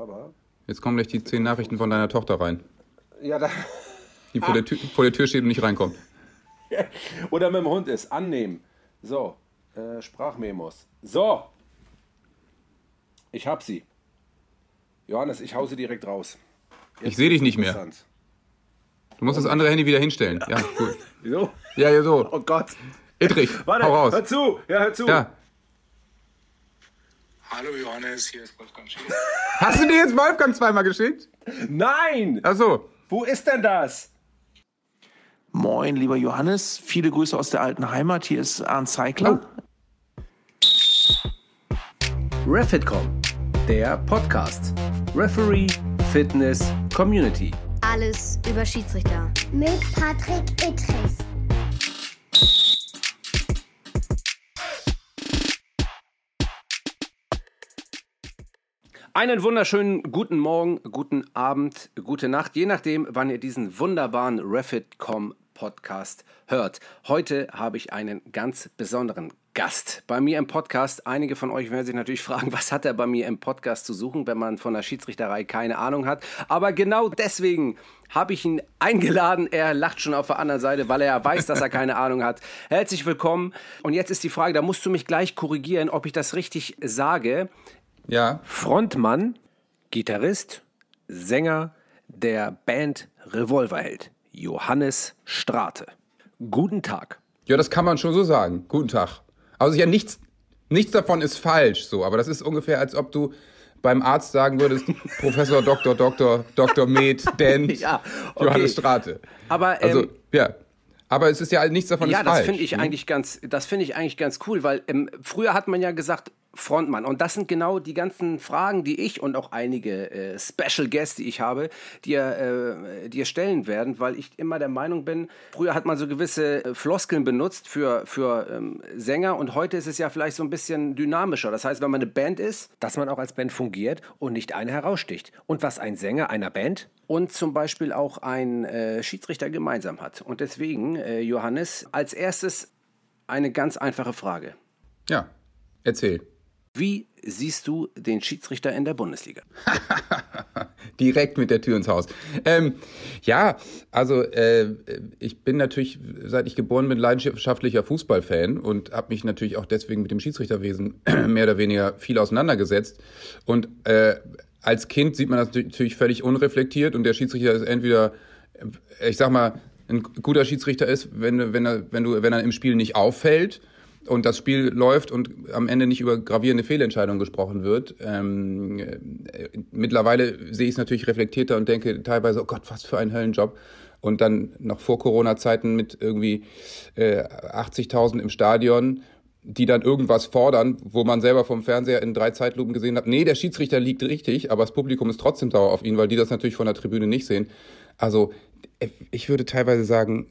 aber. Jetzt kommen gleich die zehn Nachrichten von deiner Tochter rein. Ja, da. Die vor, der, Tür, vor der Tür steht und nicht reinkommt. Oder mit dem Hund ist. Annehmen. So. Äh, Sprachmemos. So. Ich hab sie. Johannes, ich hau sie direkt raus. Ich sehe dich nicht mehr. Du musst das andere Handy wieder hinstellen. Ja, gut. Wieso? Ja, ja, so. Oh Gott. Idrich, Warte, hau raus. hör zu. Ja, hör zu. Ja. Hallo Johannes, hier ist Wolfgang Schiel. Hast du dir jetzt Wolfgang zweimal geschickt? Nein! Ach so. Wo ist denn das? Moin, lieber Johannes. Viele Grüße aus der alten Heimat. Hier ist Arndt Zeigler. Refitcom, der Podcast. Referee, Fitness, Community. Alles über Schiedsrichter. Mit Patrick Ittrich. Einen wunderschönen guten Morgen, guten Abend, gute Nacht, je nachdem, wann ihr diesen wunderbaren Refitcom Podcast hört. Heute habe ich einen ganz besonderen Gast bei mir im Podcast. Einige von euch werden sich natürlich fragen, was hat er bei mir im Podcast zu suchen, wenn man von der Schiedsrichterei keine Ahnung hat. Aber genau deswegen habe ich ihn eingeladen. Er lacht schon auf der anderen Seite, weil er weiß, dass er keine Ahnung hat. Herzlich willkommen. Und jetzt ist die Frage, da musst du mich gleich korrigieren, ob ich das richtig sage. Ja. Frontmann, Gitarrist, Sänger der Band Revolverheld, Johannes Strate. Guten Tag. Ja, das kann man schon so sagen. Guten Tag. Also ja, nichts, nichts davon ist falsch so, aber das ist ungefähr, als ob du beim Arzt sagen würdest, Professor Dr. Dr. Dr. Med, Dent, Ja, okay. Johannes Strate. Aber, ähm, Also, ja. Aber es ist ja nichts davon Ja, ist das falsch. finde ich ne? eigentlich ganz, das finde ich eigentlich ganz cool, weil ähm, früher hat man ja gesagt Frontmann und das sind genau die ganzen Fragen, die ich und auch einige äh, Special Guests, die ich habe, dir, äh, dir stellen werden, weil ich immer der Meinung bin, früher hat man so gewisse äh, Floskeln benutzt für, für ähm, Sänger und heute ist es ja vielleicht so ein bisschen dynamischer. Das heißt, wenn man eine Band ist, dass man auch als Band fungiert und nicht eine heraussticht. Und was ein Sänger einer Band und zum Beispiel auch ein äh, Schiedsrichter gemeinsam hat. Und deswegen, äh, Johannes, als erstes eine ganz einfache Frage. Ja, erzähl. Wie siehst du den Schiedsrichter in der Bundesliga? Direkt mit der Tür ins Haus. Ähm, ja, also äh, ich bin natürlich, seit ich geboren bin, leidenschaftlicher Fußballfan und habe mich natürlich auch deswegen mit dem Schiedsrichterwesen mehr oder weniger viel auseinandergesetzt. Und äh, als Kind sieht man das natürlich völlig unreflektiert und der Schiedsrichter ist entweder, ich sag mal, ein guter Schiedsrichter ist, wenn, wenn, er, wenn, du, wenn er im Spiel nicht auffällt und das Spiel läuft und am Ende nicht über gravierende Fehlentscheidungen gesprochen wird. Ähm, äh, mittlerweile sehe ich es natürlich reflektierter und denke teilweise, oh Gott, was für ein Höllenjob. Und dann noch vor Corona-Zeiten mit irgendwie äh, 80.000 im Stadion, die dann irgendwas fordern, wo man selber vom Fernseher in drei Zeitlupen gesehen hat, nee, der Schiedsrichter liegt richtig, aber das Publikum ist trotzdem sauer auf ihn, weil die das natürlich von der Tribüne nicht sehen. Also äh, ich würde teilweise sagen,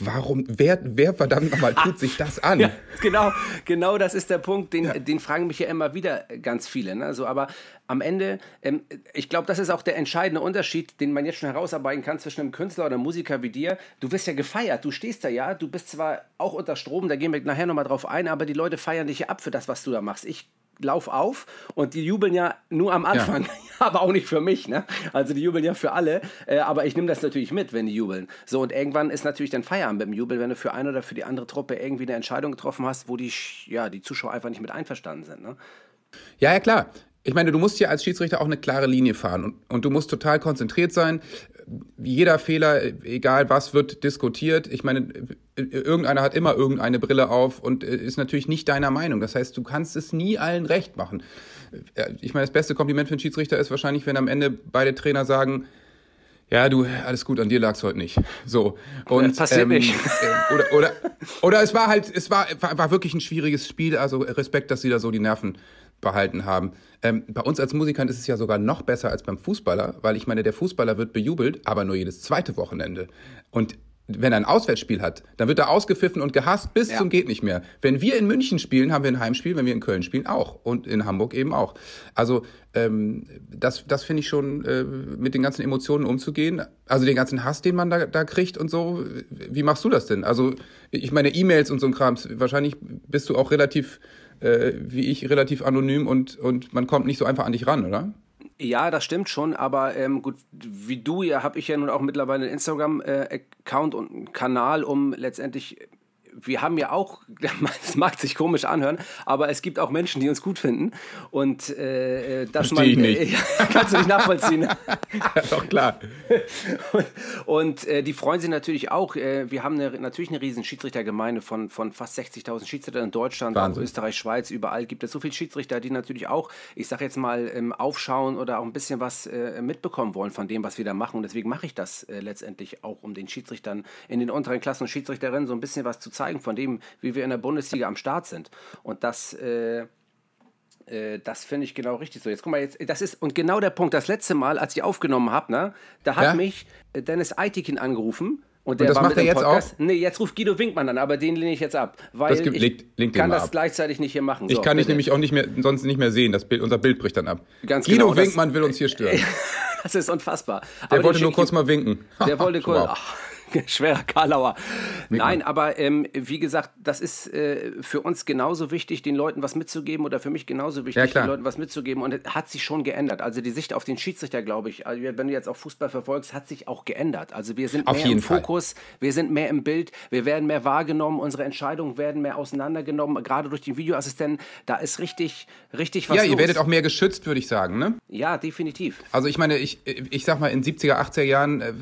warum, wer, wer verdammt nochmal tut sich das an? Ja, genau, genau das ist der Punkt, den, den fragen mich ja immer wieder ganz viele. Ne? So, aber am Ende, ähm, ich glaube, das ist auch der entscheidende Unterschied, den man jetzt schon herausarbeiten kann zwischen einem Künstler oder einem Musiker wie dir. Du wirst ja gefeiert, du stehst da ja, du bist zwar auch unter Strom, da gehen wir nachher nochmal drauf ein, aber die Leute feiern dich ja ab für das, was du da machst. Ich lauf auf und die jubeln ja nur am Anfang, aber auch nicht für mich, ne? Also die jubeln ja für alle, äh, aber ich nehme das natürlich mit, wenn die jubeln. So und irgendwann ist natürlich dann Feierabend beim Jubel, wenn du für eine oder für die andere Truppe irgendwie eine Entscheidung getroffen hast, wo die ja die Zuschauer einfach nicht mit einverstanden sind, ne? Ja, ja, klar. Ich meine, du musst ja als Schiedsrichter auch eine klare Linie fahren und, und du musst total konzentriert sein. Jeder Fehler, egal was, wird diskutiert. Ich meine, irgendeiner hat immer irgendeine Brille auf und ist natürlich nicht deiner Meinung. Das heißt, du kannst es nie allen recht machen. Ich meine, das beste Kompliment für einen Schiedsrichter ist wahrscheinlich, wenn am Ende beide Trainer sagen, ja, du, alles gut, an dir lag's heute nicht. So. Und, Das passiert nicht. äh, Oder, oder, oder es war halt, es war, war, war wirklich ein schwieriges Spiel. Also Respekt, dass sie da so die Nerven behalten haben. Ähm, bei uns als Musikern ist es ja sogar noch besser als beim Fußballer, weil ich meine, der Fußballer wird bejubelt, aber nur jedes zweite Wochenende. Und wenn er ein Auswärtsspiel hat, dann wird er ausgepfiffen und gehasst bis Ja. zum geht nicht mehr. Wenn wir in München spielen, haben wir ein Heimspiel, wenn wir in Köln spielen auch und in Hamburg eben auch. Also ähm, das, das finde ich schon, äh, mit den ganzen Emotionen umzugehen. Also den ganzen Hass, den man da, da kriegt und so. Wie machst du das denn? Also ich meine E-Mails und so ein Krams. Wahrscheinlich bist du auch relativ, äh, wie ich, relativ anonym und und man kommt nicht so einfach an dich ran, oder? Ja, das stimmt schon, aber ähm, gut, wie du ja, habe ich ja nun auch mittlerweile einen Instagram-Account und einen Kanal, um letztendlich wir haben ja auch, das mag sich komisch anhören, aber es gibt auch Menschen, die uns gut finden. Und äh, dass Versteh man. ich nicht. Äh, kannst du nicht nachvollziehen. Ja, doch klar. und und äh, die freuen sich natürlich auch. Äh, wir haben eine, natürlich eine riesen Schiedsrichtergemeinde von, von fast 60.000 Schiedsrichtern in Deutschland, Wahnsinn. Österreich, Schweiz, überall gibt es so viele Schiedsrichter, die natürlich auch, ich sage jetzt mal, ähm, aufschauen oder auch ein bisschen was äh, mitbekommen wollen von dem, was wir da machen. Und deswegen mache ich das äh, letztendlich auch, um den Schiedsrichtern in den unteren Klassen und Schiedsrichterinnen so ein bisschen was zu zeigen von dem, wie wir in der Bundesliga am Start sind. Und das. Äh, äh, das finde ich genau richtig so. Jetzt guck mal, jetzt, das ist, und genau der Punkt, das letzte Mal, als ich aufgenommen habe, ne, da hat Ja. mich äh, Dennis Eitikin angerufen. Und der das war macht er jetzt Podcast. Nee, jetzt ruft Guido Winkmann an, aber den lehne ich jetzt ab. Weil Das gibt- ich legt den kann das ab. gleichzeitig nicht hier machen. Ich So, kann dich nämlich auch nicht mehr, sonst nicht mehr sehen. Das Bild, unser Bild bricht dann ab. Ganz Guido genau, das- Winkmann will uns hier stören. Das ist unfassbar. Der Aber wollte nur kurz ich- mal winken. Der wollte kurz. Wow. Schwerer Karlauer. Nein, aber ähm, wie gesagt, das ist äh, für uns genauso wichtig, den Leuten was mitzugeben oder für mich genauso wichtig, Ja, den Leuten was mitzugeben. Und es hat sich schon geändert. Also die Sicht auf den Schiedsrichter, glaube ich, also wenn du jetzt auch Fußball verfolgst, hat sich auch geändert. Also wir sind Auf mehr jeden im Fall. Fokus, wir sind mehr im Bild, wir werden mehr wahrgenommen, unsere Entscheidungen werden mehr auseinandergenommen, gerade durch den Videoassistenten. Da ist richtig, richtig was Ja, ihr los. werdet auch mehr geschützt, würde ich sagen, ne? Ja, definitiv. Also ich meine, ich, ich sag mal, in 70er, 80er Jahren, äh,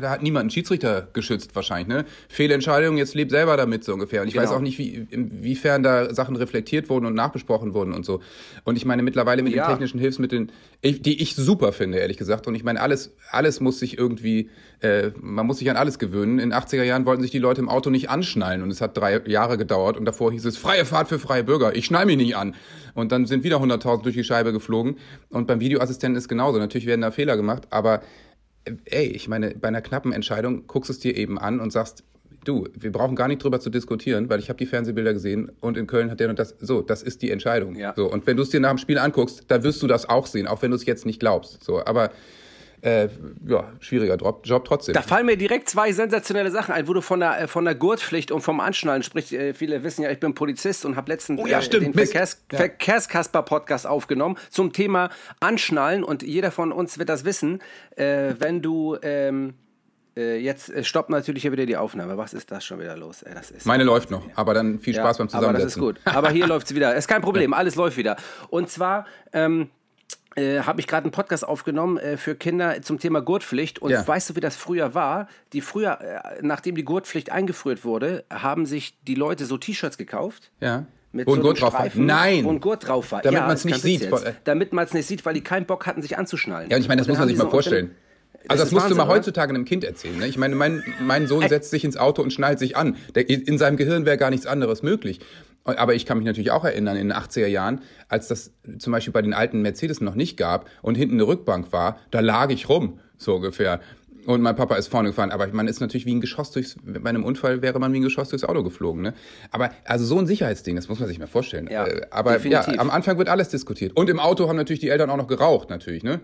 da hat niemand einen Schiedsrichter geschützt wahrscheinlich, ne? Fehlentscheidungen, jetzt lebt selber damit so ungefähr. Und ich weiß Genau. auch nicht, wie, inwiefern da Sachen reflektiert wurden und nachbesprochen wurden und so. Und ich meine, mittlerweile mit Ja. den technischen Hilfsmitteln, ich, die ich super finde, ehrlich gesagt. Und ich meine, alles, alles muss sich irgendwie, äh, man muss sich an alles gewöhnen. In 80er Jahren wollten sich die Leute im Auto nicht anschnallen und es hat drei Jahre gedauert und davor hieß es, freie Fahrt für freie Bürger, ich schnall mich nicht an. Und dann sind wieder 100.000 durch die Scheibe geflogen. Und beim Videoassistenten ist genauso. Natürlich werden da Fehler gemacht, aber ey, ich meine, bei einer knappen Entscheidung guckst du es dir eben an und sagst, du, wir brauchen gar nicht drüber zu diskutieren, weil ich habe die Fernsehbilder gesehen und in Köln hat der und das, so, das ist die Entscheidung. Ja. So, und wenn du es dir nach dem Spiel anguckst, dann wirst du das auch sehen, auch wenn du es jetzt nicht glaubst. So, aber äh, ja, schwieriger Job, trotzdem. Da fallen mir direkt zwei sensationelle Sachen ein, wo du von der, äh, von der Gurtpflicht und vom Anschnallen sprichst. Äh, Viele wissen ja, ich bin Polizist und habe letztens Oh ja, äh, stimmt, den. Verkehrs Ja. Verkehrskasper-Podcast aufgenommen zum Thema Anschnallen. Und jeder von uns wird das wissen, äh, wenn du... Ähm, äh, jetzt stoppt natürlich hier wieder die Aufnahme. Was ist das schon wieder los? Das ist Meine läuft noch, aber dann viel ja, Spaß beim Aber das ist Zusammensetzen. gut. Aber hier läuft es wieder. Ist kein Problem, alles läuft wieder. Und zwar ähm, äh, habe ich gerade einen Podcast aufgenommen äh, für Kinder zum Thema Gurtpflicht. Und Ja. weißt du, wie das früher war? Die früher, äh, nachdem die Gurtpflicht eingeführt wurde, haben sich die Leute so T-Shirts gekauft. Ja. Mit Wo ein so Gurt einem drauf war. Nein. Wo ein Gurt drauf war. Damit ja, ist kein nicht sieht. Voll- Damit man es nicht sieht, weil die keinen Bock hatten, sich anzuschnallen. Ja, und ich meine, das Und muss dann man sich mal so- vorstellen. Also das musst du Wahnsinn, mal oder? heutzutage einem Kind erzählen. Ne? Ich meine, mein, mein Sohn setzt sich ins Auto und schnallt sich an. Der, in seinem Gehirn wäre gar nichts anderes möglich. Aber ich kann mich natürlich auch erinnern, in den 80er Jahren, als das zum Beispiel bei den alten Mercedes noch nicht gab und hinten eine Rückbank war, da lag ich rum, so ungefähr. Und mein Papa ist vorne gefahren. Aber man ist natürlich wie ein Geschoss durchs, bei einem Unfall wäre man wie ein Geschoss durchs Auto geflogen. Ne? Aber also so ein Sicherheitsding, das muss man sich mal vorstellen. Ja, Äh, aber definitiv. ja, am Anfang wird alles diskutiert. Und im Auto haben natürlich die Eltern auch noch geraucht, natürlich. Ne?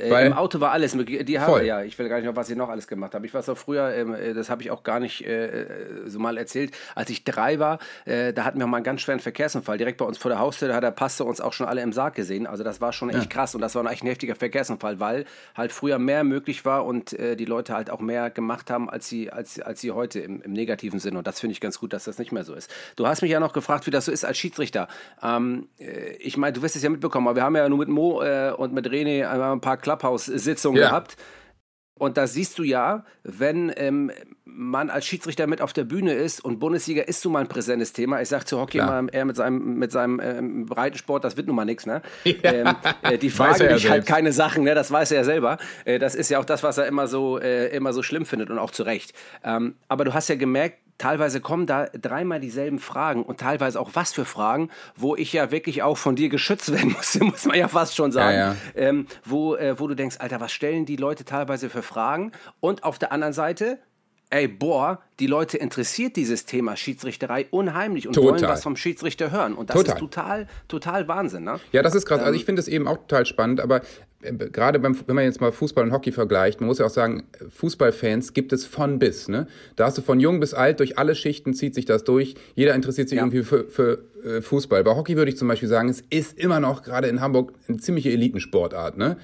Äh, Im Auto war alles möglich. Die haben, ja, ich will gar nicht noch, was ich noch alles gemacht habe. Ich weiß auch früher, ähm, äh, das habe ich auch gar nicht äh, so mal erzählt, als ich drei war, da hatten wir mal einen ganz schweren Verkehrsunfall. Direkt bei uns vor der Haustür, da hat der Pastor uns auch schon alle im Sarg gesehen. Also das war schon echt krass und das war echt ein heftiger Verkehrsunfall, weil halt früher mehr möglich war und die Leute halt auch mehr gemacht haben, als sie, als, als sie heute im, im negativen Sinn. Und das finde ich ganz gut, dass das nicht mehr so ist. Du hast mich ja noch gefragt, wie das so ist als Schiedsrichter. Ähm, äh, ich meine, du wirst es ja mitbekommen, aber wir haben ja nur mit Mo und mit René einmal ein paar Clubhouse-Sitzungen Ja. gehabt. Und da siehst du ja, wenn ähm, man als Schiedsrichter mit auf der Bühne ist und Bundesliga ist so mal ein präsentes Thema. Ich sag zu Hockey Klar. mal, er mit seinem, mit seinem ähm, Breitensport, das wird nun mal nichts, ne? Ähm, äh, die fragen ja dich halt selbst. keine Sachen, ne? Das weiß er ja selber. Äh, das ist ja auch das, was er immer so, äh, immer so schlimm findet und auch zu Recht. Ähm, aber du hast ja gemerkt, teilweise kommen da dreimal dieselben Fragen und teilweise auch was für Fragen, wo ich ja wirklich auch von dir geschützt werden muss, muss man ja fast schon sagen. Ja, ja. Ähm, wo, äh, wo du denkst, Alter, was stellen die Leute teilweise für Fragen? Und auf der anderen Seite, ey, boah, die Leute interessiert dieses Thema Schiedsrichterei unheimlich und Total. wollen was vom Schiedsrichter hören. Und das Total. ist total, total Wahnsinn, ne? Ja, das ist krass. Ähm, Also ich finde es eben auch total spannend, aber gerade beim, wenn man jetzt mal Fußball und Hockey vergleicht, man muss ja auch sagen, Fußballfans gibt es von bis. Ne? Da hast du von jung bis alt, durch alle Schichten zieht sich das durch. Jeder interessiert sich Ja. irgendwie für, für äh, Fußball. Bei Hockey würde ich zum Beispiel sagen, es ist immer noch gerade in Hamburg eine ziemliche Elitensportart. Ne?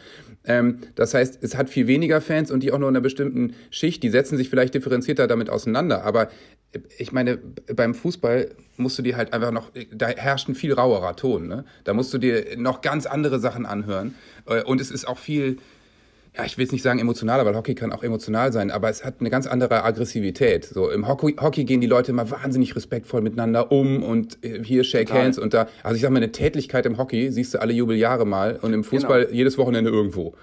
Ähm, das heißt, es hat viel weniger Fans und die auch nur in einer bestimmten Schicht. Die setzen sich vielleicht differenzierter damit auseinander. Aber äh, ich meine, beim Fußball musst du dir halt einfach noch, da herrscht ein viel rauerer Ton. Ne? Da musst du dir noch ganz andere Sachen anhören. Äh, und es ist auch viel, ja, ich will jetzt nicht sagen emotionaler, weil Hockey kann auch emotional sein, aber es hat eine ganz andere Aggressivität. So im Hockey, Hockey gehen die Leute immer wahnsinnig respektvoll miteinander um und äh, hier Shake Total. Hands und da. Also ich sag mal, eine Tätlichkeit im Hockey siehst du alle Jubeljahre mal und im Fußball jedes Wochenende irgendwo.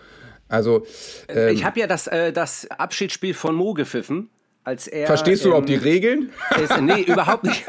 Also ähm, ich habe ja das, äh, das Abschiedsspiel von Mo gepfiffen. Als er, verstehst du überhaupt die ähm, Regeln? Ist, nee, überhaupt nicht.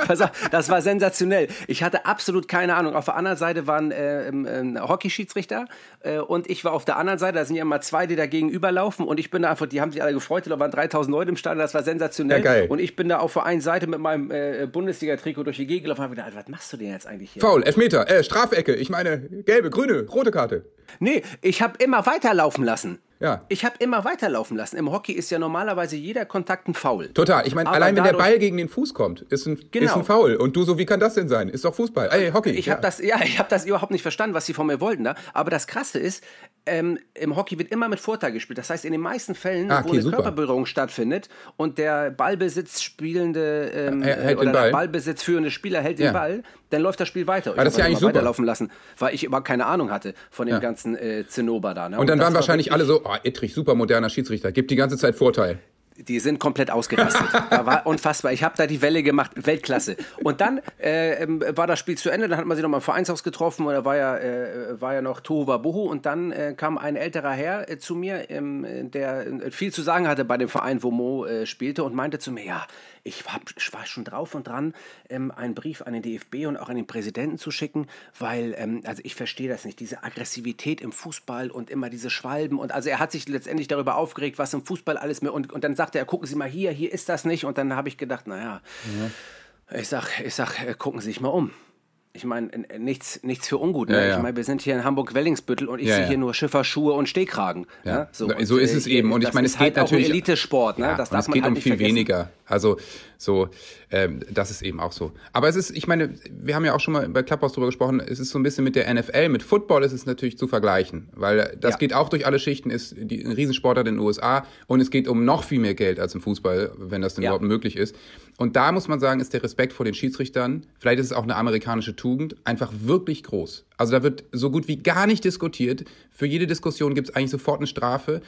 Das war sensationell. Ich hatte absolut keine Ahnung. Auf der anderen Seite waren äh, äh, Hockeyschiedsrichter äh, und ich war auf der anderen Seite. Da sind ja immer zwei, die da gegenüberlaufen und ich bin da einfach, die haben sich alle gefreut. Da waren 3000 Leute im Stadion, das war sensationell. Ja, geil. Und ich bin da auf der einen Seite mit meinem äh, Bundesliga-Trikot durch die Gegend gelaufen und habe gedacht, was machst du denn jetzt eigentlich hier? Foul, Elfmeter, äh, Strafecke. Ich meine, gelbe, grüne, rote Karte. Nee, ich habe immer weiterlaufen lassen. Ja. Ich habe immer weiterlaufen lassen. Im Hockey ist ja normalerweise jeder Kontakt ein Foul. Total. Ich meine, allein wenn der Ball gegen den Fuß kommt, ist ein, Genau. ist ein Foul. Und du so, wie kann das denn sein? Ist doch Fußball. Ey, Hockey. Ich ja. habe das, ja, ich habe das überhaupt nicht verstanden, was sie von mir wollten da. Aber das Krasse ist, ähm, im Hockey wird immer mit Vorteil gespielt. Das heißt, in den meisten Fällen, Ah, wo okay, eine super. Körperberührung stattfindet und der Ballbesitz spielende ähm, hält oder den Ball. der Ballbesitz führende Spieler hält Ja. den Ball, dann läuft das Spiel weiter. Ich Ah, das ist ja dann eigentlich super. weiterlaufen lassen, weil ich überhaupt keine Ahnung hatte von dem ganzen äh, Zinnober da. Ne? Und dann das waren war wahrscheinlich alle so, ah, Ittrich, super moderner Schiedsrichter, gibt die ganze Zeit Vorteil. Die sind komplett ausgerastet. da war unfassbar. Ich habe da die Welle gemacht, Weltklasse. Und dann äh, ähm, war das Spiel zu Ende, dann hat man sich noch mal im Vereinshaus getroffen und da war ja, äh, war ja noch Tohuwa Bohu und dann äh, kam ein älterer Herr äh, zu mir, ähm, der äh, viel zu sagen hatte bei dem Verein, wo Mo äh, spielte und meinte zu mir, ja, ich, hab, ich war schon drauf und dran, ähm, einen Brief an den DFB und auch an den Präsidenten zu schicken, weil, ähm, also ich verstehe das nicht, diese Aggressivität im Fußball und immer diese Schwalben und also er hat sich letztendlich darüber aufgeregt, was im Fußball alles mehr und, und dann sagte er, gucken Sie mal hier, hier ist das nicht und dann habe ich gedacht, naja, ich sag, ich sag, äh, gucken Sie sich mal um. Ich meine, äh, nichts, nichts für ungut. Ne? Ja, ja. Ich meine, wir sind hier in Hamburg-Wellingsbüttel und ich Ja, sehe hier nur Schifferschuhe und Stehkragen. Ja. Ne? So, und, ist äh, es eben. Und ich meine, es halt geht natürlich. auch ein Elitesport. Ne? Das darf es man geht halt um viel vergessen. weniger. Also so, ähm, das ist eben auch so. Aber es ist, ich meine, wir haben ja auch schon mal bei Clubhouse drüber gesprochen, es ist so ein bisschen mit der NFL, mit Football ist es natürlich zu vergleichen, weil das geht auch durch alle Schichten, ist die, ein Riesensportart in den USA und es geht um noch viel mehr Geld als im Fußball, wenn das denn überhaupt möglich ist. Und da muss man sagen, ist der Respekt vor den Schiedsrichtern, vielleicht ist es auch eine amerikanische Tugend, einfach wirklich groß. Also da wird so gut wie gar nicht diskutiert. Für jede Diskussion gibt es eigentlich sofort eine Strafe.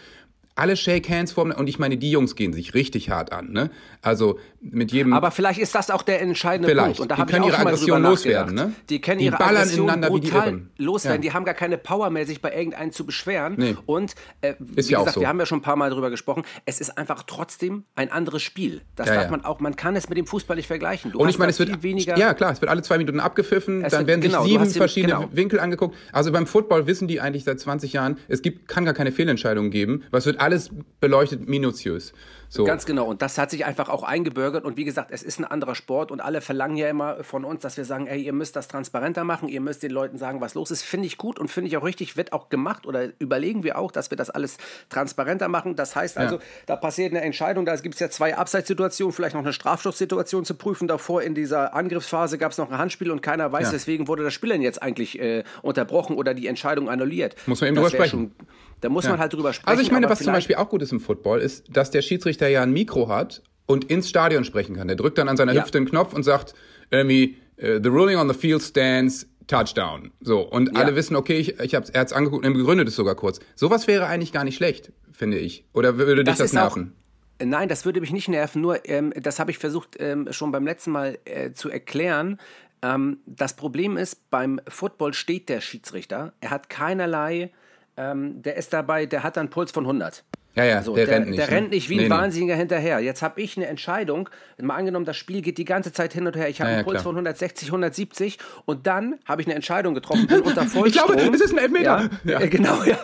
Alle Shake Hands vor und ich meine, die Jungs gehen sich richtig hart an. Ne? Also mit jedem. Aber vielleicht ist das auch der entscheidende Vielleicht. Punkt. Und da Die können ihre Aggression loswerden, ne? Die können Die ihre ballern Aggression ineinander wie die loswerden. Ja. Die haben gar keine Power mehr, sich bei irgendeinem zu beschweren. Nee. Und äh, wie Ist ja auch gesagt, so. wir haben ja schon ein paar Mal drüber gesprochen. Es ist einfach trotzdem ein anderes Spiel. Das Ja, darf ja. man auch. Man kann es mit dem Fußball nicht vergleichen. Du und ich meine, es wird weniger. ja klar, es wird alle zwei Minuten abgepfiffen, Es dann wird- werden sich genau, du sieben verschiedene genau. Winkel angeguckt. Also beim Football wissen die eigentlich seit 20 Jahren, es gibt kann gar keine Fehlentscheidungen geben, es wird alles beleuchtet minutiös. So. Ganz genau. Und das hat sich einfach auch eingebürgert. Und wie gesagt, es ist ein anderer Sport und alle verlangen ja immer von uns, dass wir sagen, ey, ihr müsst das transparenter machen, ihr müsst den Leuten sagen, was los ist. Finde ich gut und finde ich auch richtig, wird auch gemacht oder überlegen wir auch, dass wir das alles transparenter machen. Das heißt also, Ja. da passiert eine Entscheidung, da gibt es ja zwei Abseitssituationen, vielleicht noch eine Strafstoßsituation zu prüfen. Davor in dieser Angriffsphase gab es noch ein Handspiel und keiner weiß, Ja. deswegen wurde das Spiel denn jetzt eigentlich äh, unterbrochen oder die Entscheidung annulliert. Muss man eben Das drüber sprechen. Schon, da muss Ja. man halt drüber sprechen. Also ich meine, was zum Beispiel auch gut ist im Football, ist, dass der Schiedsrichter ja ein Mikro hat und ins Stadion sprechen kann. Der drückt dann an seiner Ja. Hüfte einen Knopf und sagt irgendwie, äh, the ruling on the field stands, Touchdown. So, und Ja. alle wissen, okay, ich, ich hab's, er hat's angeguckt und er begründet es sogar kurz. Sowas wäre eigentlich gar nicht schlecht, finde ich. Oder würde dich Das das ist auch- nerven? Nein, das würde mich nicht nerven, nur ähm, das habe ich versucht ähm, schon beim letzten Mal äh, zu erklären. Ähm, das Problem ist, beim Football steht der Schiedsrichter. Er hat keinerlei, ähm, der ist dabei, der hat einen Puls von 100. Ja, ja, So, der, der, rennt nicht. der ne? rennt nicht wie ein Nee, nee. Wahnsinniger hinterher. Jetzt habe ich eine Entscheidung. Mal angenommen, das Spiel geht die ganze Zeit hin und her. Ich habe Ja, einen Puls klar. von 160, 170 und dann habe ich eine Entscheidung getroffen. Bin unter Vollstrom. Ich glaube, es ist ein Elfmeter. Ja, Ja. äh, genau, ja.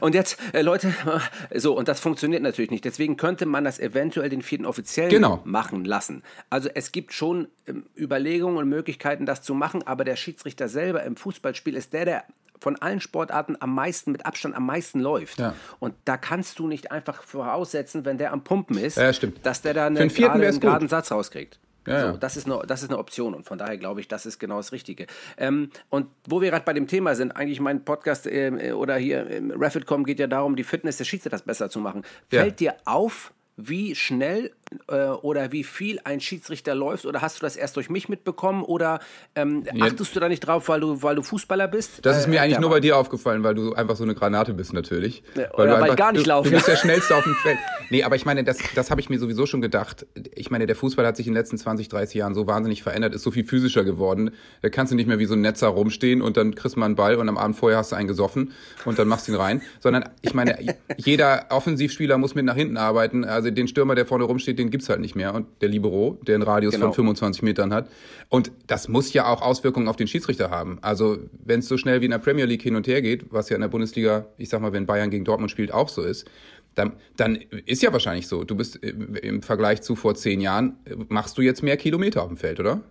Und jetzt, äh, Leute, so, und das funktioniert natürlich nicht. Deswegen könnte man das eventuell den vierten Offiziellen Genau. machen lassen. Also es gibt schon ähm, Überlegungen und Möglichkeiten, das zu machen, aber der Schiedsrichter selber im Fußballspiel ist der, der von allen Sportarten am meisten, mit Abstand am meisten läuft. Ja. Und da kannst du nicht einfach voraussetzen, wenn der am Pumpen ist, Ja, dass der da eine, gerade, einen gut. geraden Satz rauskriegt. Ja, so, das, ist eine, das ist eine Option und von daher glaube ich, das ist genau das Richtige. Ähm, und wo wir gerade bei dem Thema sind, eigentlich mein Podcast ähm, äh, oder hier im Rapid.com geht ja darum, die Fitness des Schiedsrichters besser zu machen. Fällt dir auf, wie schnell äh, oder wie viel ein Schiedsrichter läuft oder hast du das erst durch mich mitbekommen oder ähm, achtest du da nicht drauf, weil du, weil du Fußballer bist? Das ist Äh, mir eigentlich erklär nur bei dir aufgefallen, weil du einfach so eine Granate bist natürlich. Ja, weil oder du weil gar nicht du, laufen. Du bist der Schnellste auf dem Feld. Nee, aber ich meine, das, das habe ich mir sowieso schon gedacht. Ich meine, der Fußball hat sich in den letzten 20, 30 Jahren so wahnsinnig verändert, ist so viel physischer geworden. Da kannst du nicht mehr wie so ein Netzer rumstehen und dann kriegst du mal einen Ball und am Abend vorher hast du einen gesoffen und dann machst du ihn rein. Sondern ich meine, jeder Offensivspieler muss mit nach hinten arbeiten. Also den Stürmer, der vorne rumsteht, den gibt's halt nicht mehr. Und der Libero, der einen Radius Genau. von 25 Metern hat. Und das muss ja auch Auswirkungen auf den Schiedsrichter haben. Also wenn es so schnell wie in der Premier League hin und her geht, was ja in der Bundesliga, ich sag mal, wenn Bayern gegen Dortmund spielt, auch so ist, dann, dann ist ja wahrscheinlich so. Du bist im im Vergleich zu vor zehn Jahren, äh, machst du jetzt mehr Kilometer auf dem Feld, oder?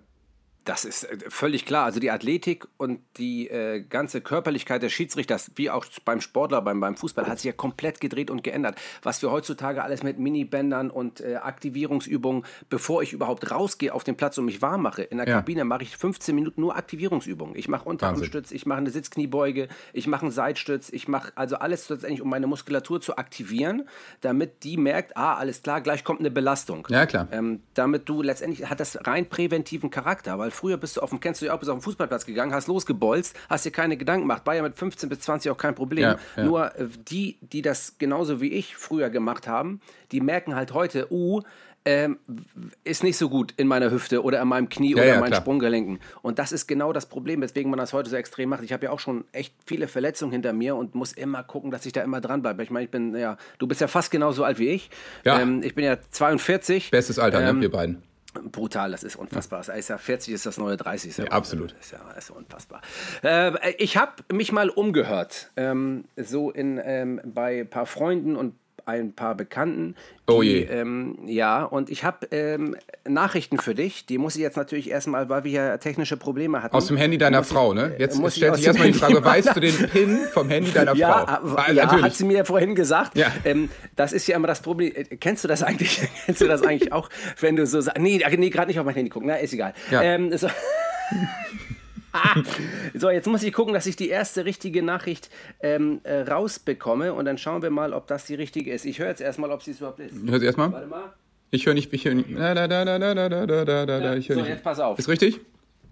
Das ist äh, völlig klar. Also die Athletik und die äh, ganze Körperlichkeit des Schiedsrichters, wie auch beim Sportler, beim, beim Fußball, hat sich ja komplett gedreht und geändert. Was wir heutzutage alles mit Minibändern und äh, Aktivierungsübungen, bevor ich überhaupt rausgehe auf den Platz und mich warm mache. In der Ja. Kabine mache ich 15 Minuten nur Aktivierungsübungen. Ich mache Unterarmstütz, ich mache eine Sitzkniebeuge, ich mache einen Seitstütz, ich mache also alles letztendlich, um meine Muskulatur zu aktivieren, damit die merkt, ah, alles klar, gleich kommt eine Belastung. Ja, klar. Ähm, damit du letztendlich hat das rein präventiven Charakter, weil früher bist du auf dem, kennst du ja auch, bist auf den Fußballplatz gegangen, hast losgebolzt, hast dir keine Gedanken gemacht. Bayern mit 15 bis 20 auch kein Problem. Ja, ja. Nur äh, die, die das genauso wie ich früher gemacht haben, die merken halt heute, uh, ähm, ist nicht so gut in meiner Hüfte oder in meinem Knie Ja, oder ja, in meinen klar. Sprunggelenken. Und das ist genau das Problem, weswegen man das heute so extrem macht. Ich habe ja auch schon echt viele Verletzungen hinter mir und muss immer gucken, dass ich da immer dran bleibe. Ich meine, ich bin, ja, du bist ja fast genauso alt wie ich. Ja. Ähm, ich bin ja 42. Bestes Alter, Ähm, ne? Wir beiden. Brutal, das ist unfassbar. Das ist ja 40 ist das neue 30. Ist ja, Ja, absolut. Das ist ja das ist unfassbar. Äh, ich habe mich mal umgehört, ähm, so in, ähm, bei ein paar Freunden und ein paar Bekannten. Die, Oh je. Ähm, ja, und ich habe ähm, Nachrichten für dich. Die muss ich jetzt natürlich erstmal, weil wir ja technische Probleme hatten. Aus dem Handy deiner muss ich- Frau, ne? Jetzt muss ich stellt sich erstmal die Frage, weißt du den PIN vom Handy deiner ja, Frau? Ah, ja, natürlich. hat sie mir vorhin gesagt. Ja. Ähm, das ist ja immer das Problem. Äh, Kennst du das eigentlich? Kennst du das eigentlich auch, wenn du so sagst, nee, nee gerade nicht auf mein Handy gucken, na, ist egal. Ja. Ähm, so. so, jetzt muss ich gucken, dass ich die erste richtige Nachricht ähm, äh, rausbekomme und dann schauen wir mal, ob das die richtige ist. Ich höre jetzt erstmal, ob sie es überhaupt ist. Hör sie erstmal. Warte mal. Ich höre nicht, ich höre nicht. Da, da, da, da, da, da, da, da, da, da, ich höre so, nicht. jetzt pass auf. Ist richtig?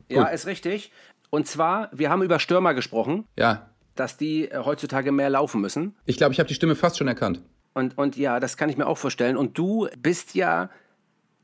Ja, Gut. ist richtig. Und zwar, wir haben über Stürmer gesprochen, Ja. dass die äh, heutzutage mehr laufen müssen. Ich glaube, ich habe die Stimme fast schon erkannt. Und, und ja, das kann ich mir auch vorstellen. Und du bist ja,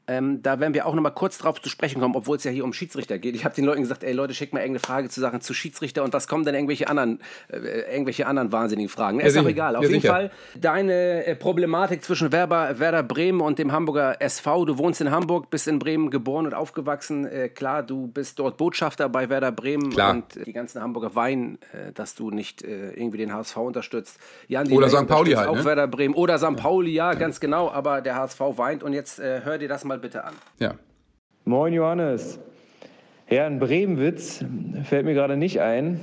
ähm, da werden wir auch nochmal kurz drauf zu sprechen kommen, obwohl es ja hier um Schiedsrichter geht. Ich habe den Leuten gesagt, ey Leute, schickt mal irgendeine Frage zu Sachen zu Schiedsrichter und was kommen denn irgendwelche anderen, äh, irgendwelche anderen wahnsinnigen Fragen. Ist Ja, auch sicher. egal. Auf Ja, jeden sicher. Fall deine äh, Problematik zwischen Werber, Werder Bremen und dem Hamburger SV. Du wohnst in Hamburg, bist in Bremen geboren und aufgewachsen. Äh, klar, du bist dort Botschafter bei Werder Bremen Klar. und die ganzen Hamburger weinen, äh, dass du nicht äh, irgendwie den HSV unterstützt. Jan Oder St. Pauli halt, Auch ne? Werder Bremen oder St. Pauli, ja, ganz genau. Aber der HSV weint und jetzt hör dir das mal bitte an. Ja. Moin Johannes. Ja, ein Bremenwitz fällt mir gerade nicht ein,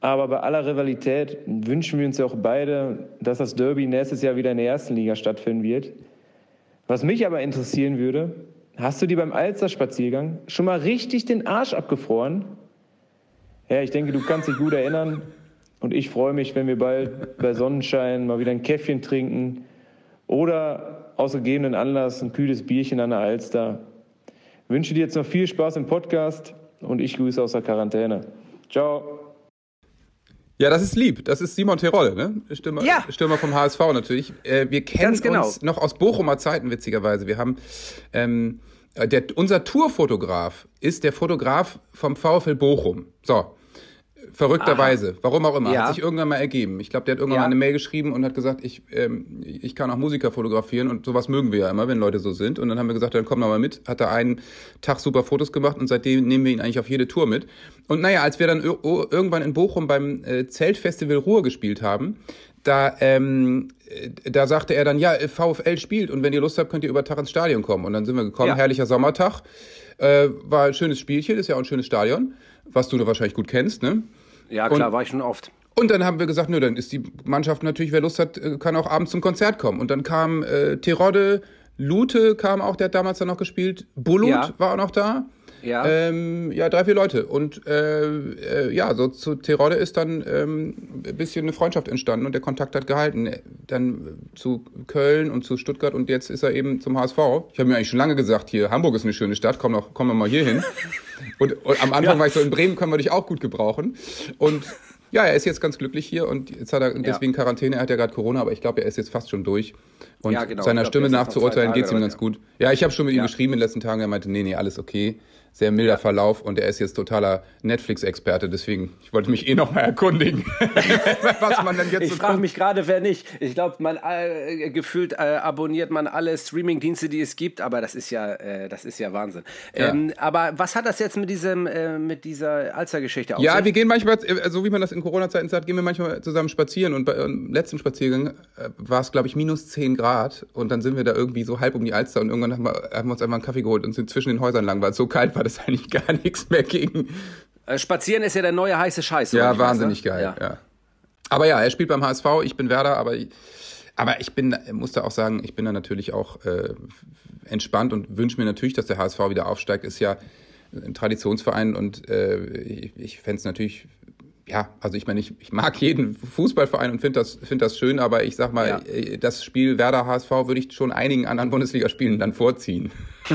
aber bei aller Rivalität wünschen wir uns ja auch beide, dass das Derby nächstes Jahr wieder in der ersten Liga stattfinden wird. Was mich aber interessieren würde, hast du dir beim Alster-Spaziergang schon mal richtig den Arsch abgefroren? Ja, ich denke, du kannst dich gut erinnern und ich freue mich, wenn wir bald bei Sonnenschein mal wieder ein Käffchen trinken oder aus gegebenen Anlass ein kühles Bierchen an der Alster. Wünsche dir jetzt noch viel Spaß im Podcast und ich grüße aus der Quarantäne. Ciao. Ja, das ist lieb. Das ist Simon Terodde, ne? Stürmer, Ja. Stürmer vom HSV natürlich. Äh, wir kennen genau. uns noch aus Bochumer Zeiten, witzigerweise. Wir haben, ähm, äh, der, unser Tourfotograf ist der Fotograf vom VfL Bochum. So. Verrückterweise, warum auch immer, Ja. hat sich irgendwann mal ergeben. Ich glaube, der hat irgendwann Ja. mal eine Mail geschrieben und hat gesagt, ich, ähm, ich kann auch Musiker fotografieren und sowas mögen wir ja immer, wenn Leute so sind. Und dann haben wir gesagt, dann komm doch mal mit. Hat er einen Tag super Fotos gemacht und seitdem nehmen wir ihn eigentlich auf jede Tour mit. Und naja, als wir dann ir irgendwann in Bochum beim äh, Zeltfestival Ruhr gespielt haben, da, ähm, äh, da sagte er dann, ja, äh, VfL spielt und wenn ihr Lust habt, könnt ihr über Tag ins Stadion kommen. Und dann sind wir gekommen, Ja. herrlicher Sommertag. Äh, war ein schönes Spielchen, ist ja auch ein schönes Stadion, was du da wahrscheinlich gut kennst, ne? Ja, klar, Und- war ich schon oft. Und dann haben wir gesagt, nö, dann ist die Mannschaft natürlich, wer Lust hat, äh, kann auch abends zum Konzert kommen. Und dann kam äh, Terodde, Lute kam auch, der hat damals dann noch gespielt. Bulut Ja. war auch noch da. Ja. Ähm, ja, drei, vier Leute. Und äh, äh, ja, so zu Terodde ist dann ähm, ein bisschen eine Freundschaft entstanden und der Kontakt hat gehalten. Dann zu Köln und zu Stuttgart und jetzt ist er eben zum HSV. Ich habe mir eigentlich schon lange gesagt, hier, Hamburg ist eine schöne Stadt, komm doch, komm doch mal hier hin. Und, und am Anfang war ich so, in Bremen können wir dich auch gut gebrauchen. Und ja, er ist jetzt ganz glücklich hier und jetzt hat er deswegen Quarantäne. Er hat ja gerade Corona, aber ich glaube, er ist jetzt fast schon durch. Und Ja, genau. seiner glaub, Stimme ist jetzt nach noch zu zwei urteilen, Tage geht es ihm ganz gut. Ja, ich habe schon mit ihm Ja. geschrieben in den letzten Tagen. Er meinte, nee, nee, alles okay. Sehr milder Verlauf und er ist jetzt totaler Netflix-Experte. Deswegen, ich wollte mich eh noch mal erkundigen, was man denn jetzt Ich so frage mich gerade, wer nicht. Ich glaube, man äh, gefühlt äh, abonniert man alle Streaming-Dienste, die es gibt, aber das ist ja, äh, das ist ja Wahnsinn. Ja. Ähm, aber was hat das jetzt mit diesem, äh, mit dieser Alster-Geschichte auf Ja, wir gehen manchmal, äh, so wie man das in Corona-Zeiten sagt, gehen wir manchmal zusammen spazieren. Und beim letzten Spaziergang äh, war es, glaube ich, minus 10 Grad. Und dann sind wir da irgendwie so halb um die Alster und irgendwann haben wir, haben wir uns einfach einen Kaffee geholt und sind zwischen den Häusern lang, weil es so kalt war, dass eigentlich gar nichts mehr ging. Äh, Spazieren ist ja der neue heiße Scheiß. Ja, ich weiß, wahnsinnig ne? geil. Ja. Ja. Aber ja, er spielt beim HSV, ich bin Werder, aber ich, aber ich bin, musste auch sagen, ich bin da natürlich auch äh, entspannt und wünsche mir natürlich, dass der HSV wieder aufsteigt. Ist ja ein Traditionsverein und äh, ich, ich fände es natürlich, ja, also ich meine, ich, ich mag jeden Fußballverein und finde das, find das schön, aber ich sag mal, Ja. äh, das Spiel Werder HSV würde ich schon einigen anderen Bundesligaspielen dann vorziehen.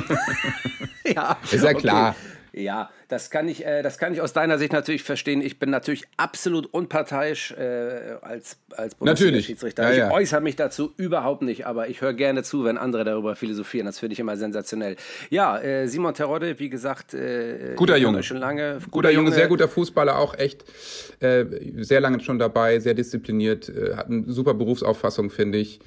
Ja, Ist ja klar. Ja, das kann ich, äh, das kann ich aus deiner Sicht natürlich verstehen. Ich bin natürlich absolut unparteiisch äh, als, als. Bundesliga-Schiedsrichter. Ja, ich ja. äußere mich dazu überhaupt nicht, aber ich höre gerne zu, wenn andere darüber philosophieren. Das finde ich immer sensationell. Ja, äh, Simon Terodde, wie gesagt, äh, Guter ich Junge. Schon lange. Guter Junge, sehr guter Fußballer, auch echt äh, sehr lange schon dabei, sehr diszipliniert, äh, hat eine super Berufsauffassung, finde ich.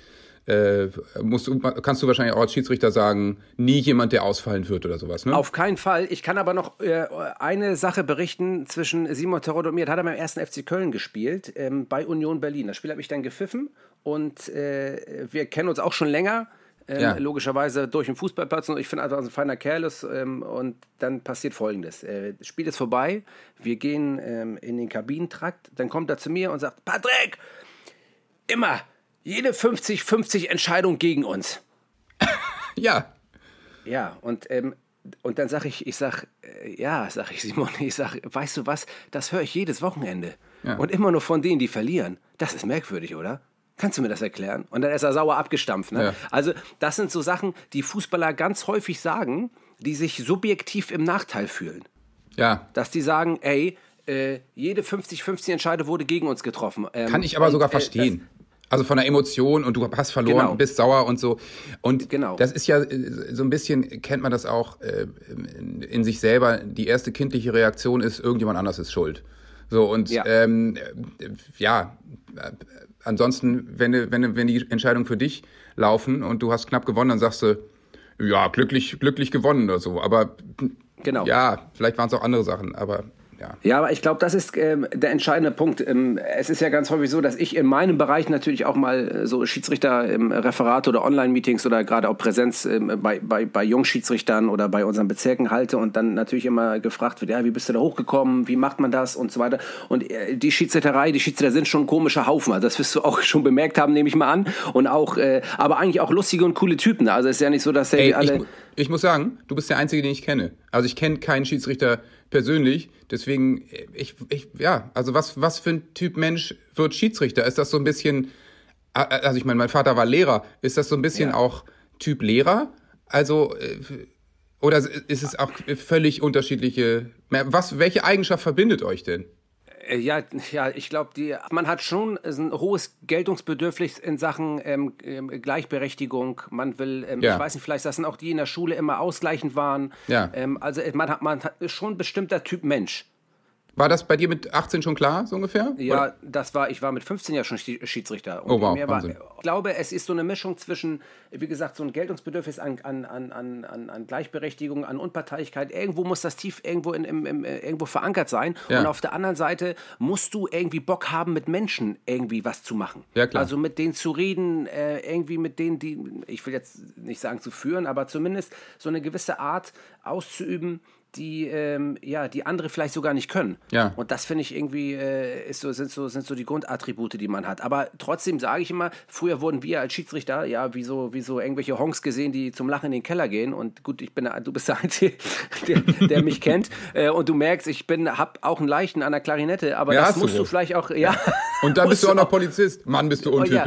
Äh, musst kannst du wahrscheinlich auch als Schiedsrichter sagen, nie jemand, der ausfallen wird oder sowas, ne? Auf keinen Fall. Ich kann aber noch äh, eine Sache berichten zwischen Simon Terodde und mir. Da hat er beim ersten FC Köln gespielt, ähm, bei Union Berlin. Das Spiel habe ich dann gepfiffen und äh, wir kennen uns auch schon länger. Ähm, Ja. Logischerweise durch den Fußballplatz und ich finde einfach ein feiner Kerl ist. Ähm, und dann passiert folgendes: äh, Das Spiel ist vorbei, wir gehen ähm, in den Kabinentrakt, dann kommt er zu mir und sagt: Patrick, immer jede 50-50 Entscheidung gegen uns. ja, Ja, und, ähm, und dann sage ich, ich sag, äh, ja, sag ich Simon, ich sag, weißt du was, das höre ich jedes Wochenende. Ja. Und immer nur von denen, die verlieren. Das ist merkwürdig, oder? Kannst du mir das erklären? Und dann ist er sauer abgestampft. Ne? Ja. Also, das sind so Sachen, die Fußballer ganz häufig sagen, die sich subjektiv im Nachteil fühlen. ja. Dass die sagen, ey, äh, jede 50-50 Entscheide wurde gegen uns getroffen. Ähm, Kann ich aber und, sogar äh, verstehen. Also von der Emotion und du hast verloren, Genau. bist sauer und so. Und Genau. das ist ja äh, so ein bisschen, kennt man das auch äh, in, sich selber. Die erste kindliche Reaktion ist, irgendjemand anders ist schuld. So und Ja. ähm, äh, ja, äh, ansonsten, wenn, wenn, wenn die Entscheidungen für dich laufen und du hast knapp gewonnen, dann sagst du, ja, glücklich, glücklich gewonnen oder so. Aber Genau. ja, vielleicht waren es auch andere Sachen, aber ja. Ja, aber ich glaube, das ist ähm, der entscheidende Punkt. Ähm, es ist ja ganz häufig so, dass ich in meinem Bereich natürlich auch mal äh, so Schiedsrichter im Referat oder Online-Meetings oder gerade auch Präsenz ähm, bei, bei, bei Jungschiedsrichtern oder bei unseren Bezirken halte und dann natürlich immer gefragt wird, ja, wie bist du da hochgekommen, wie macht man das und so weiter. Und äh, die Schiedsrichterei, die Schiedsrichter sind schon ein komischer Haufen. Also das wirst du auch schon bemerkt haben, nehme ich mal an. Und auch, äh, aber eigentlich auch lustige und coole Typen. Also es ist ja nicht so, dass Ey, die alle... ich, ich muss sagen, du bist der Einzige, den ich kenne. Also ich kenne keinen Schiedsrichter persönlich, deswegen, ich, ich, ja, also was, was für ein Typ Mensch wird Schiedsrichter? Ist das so ein bisschen, äh, also ich meine, mein Vater war Lehrer, ist das so ein bisschen Ja. auch Typ Lehrer? Also, äh, oder ist es auch völlig unterschiedliche, was, welche Eigenschaft verbindet euch denn? Äh, Ja, ja, ich glaube, man hat schon ein hohes Geltungsbedürfnis in Sachen ähm, ähm, Gleichberechtigung. Man will, ähm, Ja. ich weiß nicht, vielleicht, dass dann auch die in der Schule immer ausgleichend waren. Ja. Ähm, also man hat, man hat ist schon ein bestimmter Typ Mensch. War das bei dir mit 18 schon klar, so ungefähr? Ja, Oder? das war, ich war mit 15 ja schon Schi- Schiedsrichter. Und Oh, wow, war, ich glaube, es ist so eine Mischung zwischen, wie gesagt, so ein Geltungsbedürfnis an, an, an, an, an an Gleichberechtigung, an Unparteilichkeit. Irgendwo muss das tief irgendwo, in, im, im, äh, irgendwo verankert sein. Ja. Und auf der anderen Seite musst du irgendwie Bock haben, mit Menschen irgendwie was zu machen. Ja, klar. Also mit denen zu reden, äh, irgendwie mit denen, die, ich will jetzt nicht sagen zu führen, aber zumindest so eine gewisse Art auszuüben, die, ähm, ja, die andere vielleicht sogar nicht können. Ja. Und das finde ich irgendwie, äh, ist so, sind, so, sind so die Grundattribute, die man hat. Aber trotzdem sage ich immer, früher wurden wir als Schiedsrichter ja wie so, wie so irgendwelche Honks gesehen, die zum Lachen in den Keller gehen. Und gut, ich bin, du bist der Einzige, der, der mich kennt. Äh, und du merkst, ich bin, hab auch einen Leichten an der Klarinette, aber Ja, das du musst du, wohl. vielleicht auch, ja. Und dann musst bist du auch noch Polizist. Mann, bist du Oh, ja.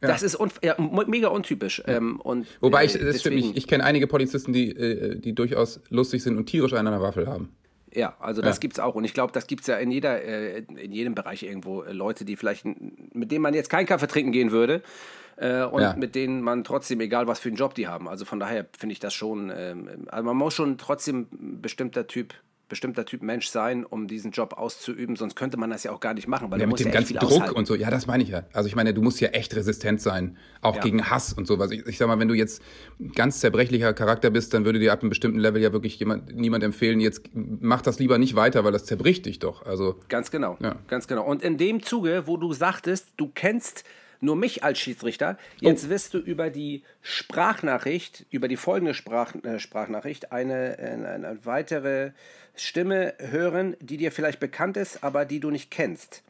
Ja. Das ist un ja, mega untypisch. Ähm, und, Wobei äh, ich, das stimmt deswegen-. Ich kenne einige Polizisten, die, äh, die durchaus lustig sind und tierisch einen an der Waffel haben. Ja, also das Ja. gibt's auch. Und ich glaube, das gibt's ja in jeder, äh, in jedem Bereich irgendwo äh, Leute, die vielleicht, mit denen man jetzt keinen Kaffee trinken gehen würde. Äh, und Ja. mit denen man trotzdem, egal was für einen Job die haben. Also von daher finde ich das schon, ähm, also man muss schon trotzdem ein bestimmter Typ, bestimmter Typ Mensch sein, um diesen Job auszuüben, sonst könnte man das ja auch gar nicht machen, weil Ja, mit dem ja ganzen Druck aushalten. und so. Ja, das meine ich ja. Also ich meine, du musst ja echt resistent sein, auch Ja. gegen Hass und sowas. Ich, ich sag mal, wenn du jetzt ganz zerbrechlicher Charakter bist, dann würde dir ab einem bestimmten Level ja wirklich jemand, niemand empfehlen, jetzt mach das lieber nicht weiter, weil das zerbricht dich doch. Also Ganz genau, Ja. ganz genau. Und in dem Zuge, wo du sagtest, du kennst nur mich als Schiedsrichter, jetzt Oh. wirst du über die Sprachnachricht, über die folgende Sprach, äh, Sprachnachricht eine, äh, eine weitere Stimme hören, die dir vielleicht bekannt ist, aber die du nicht kennst.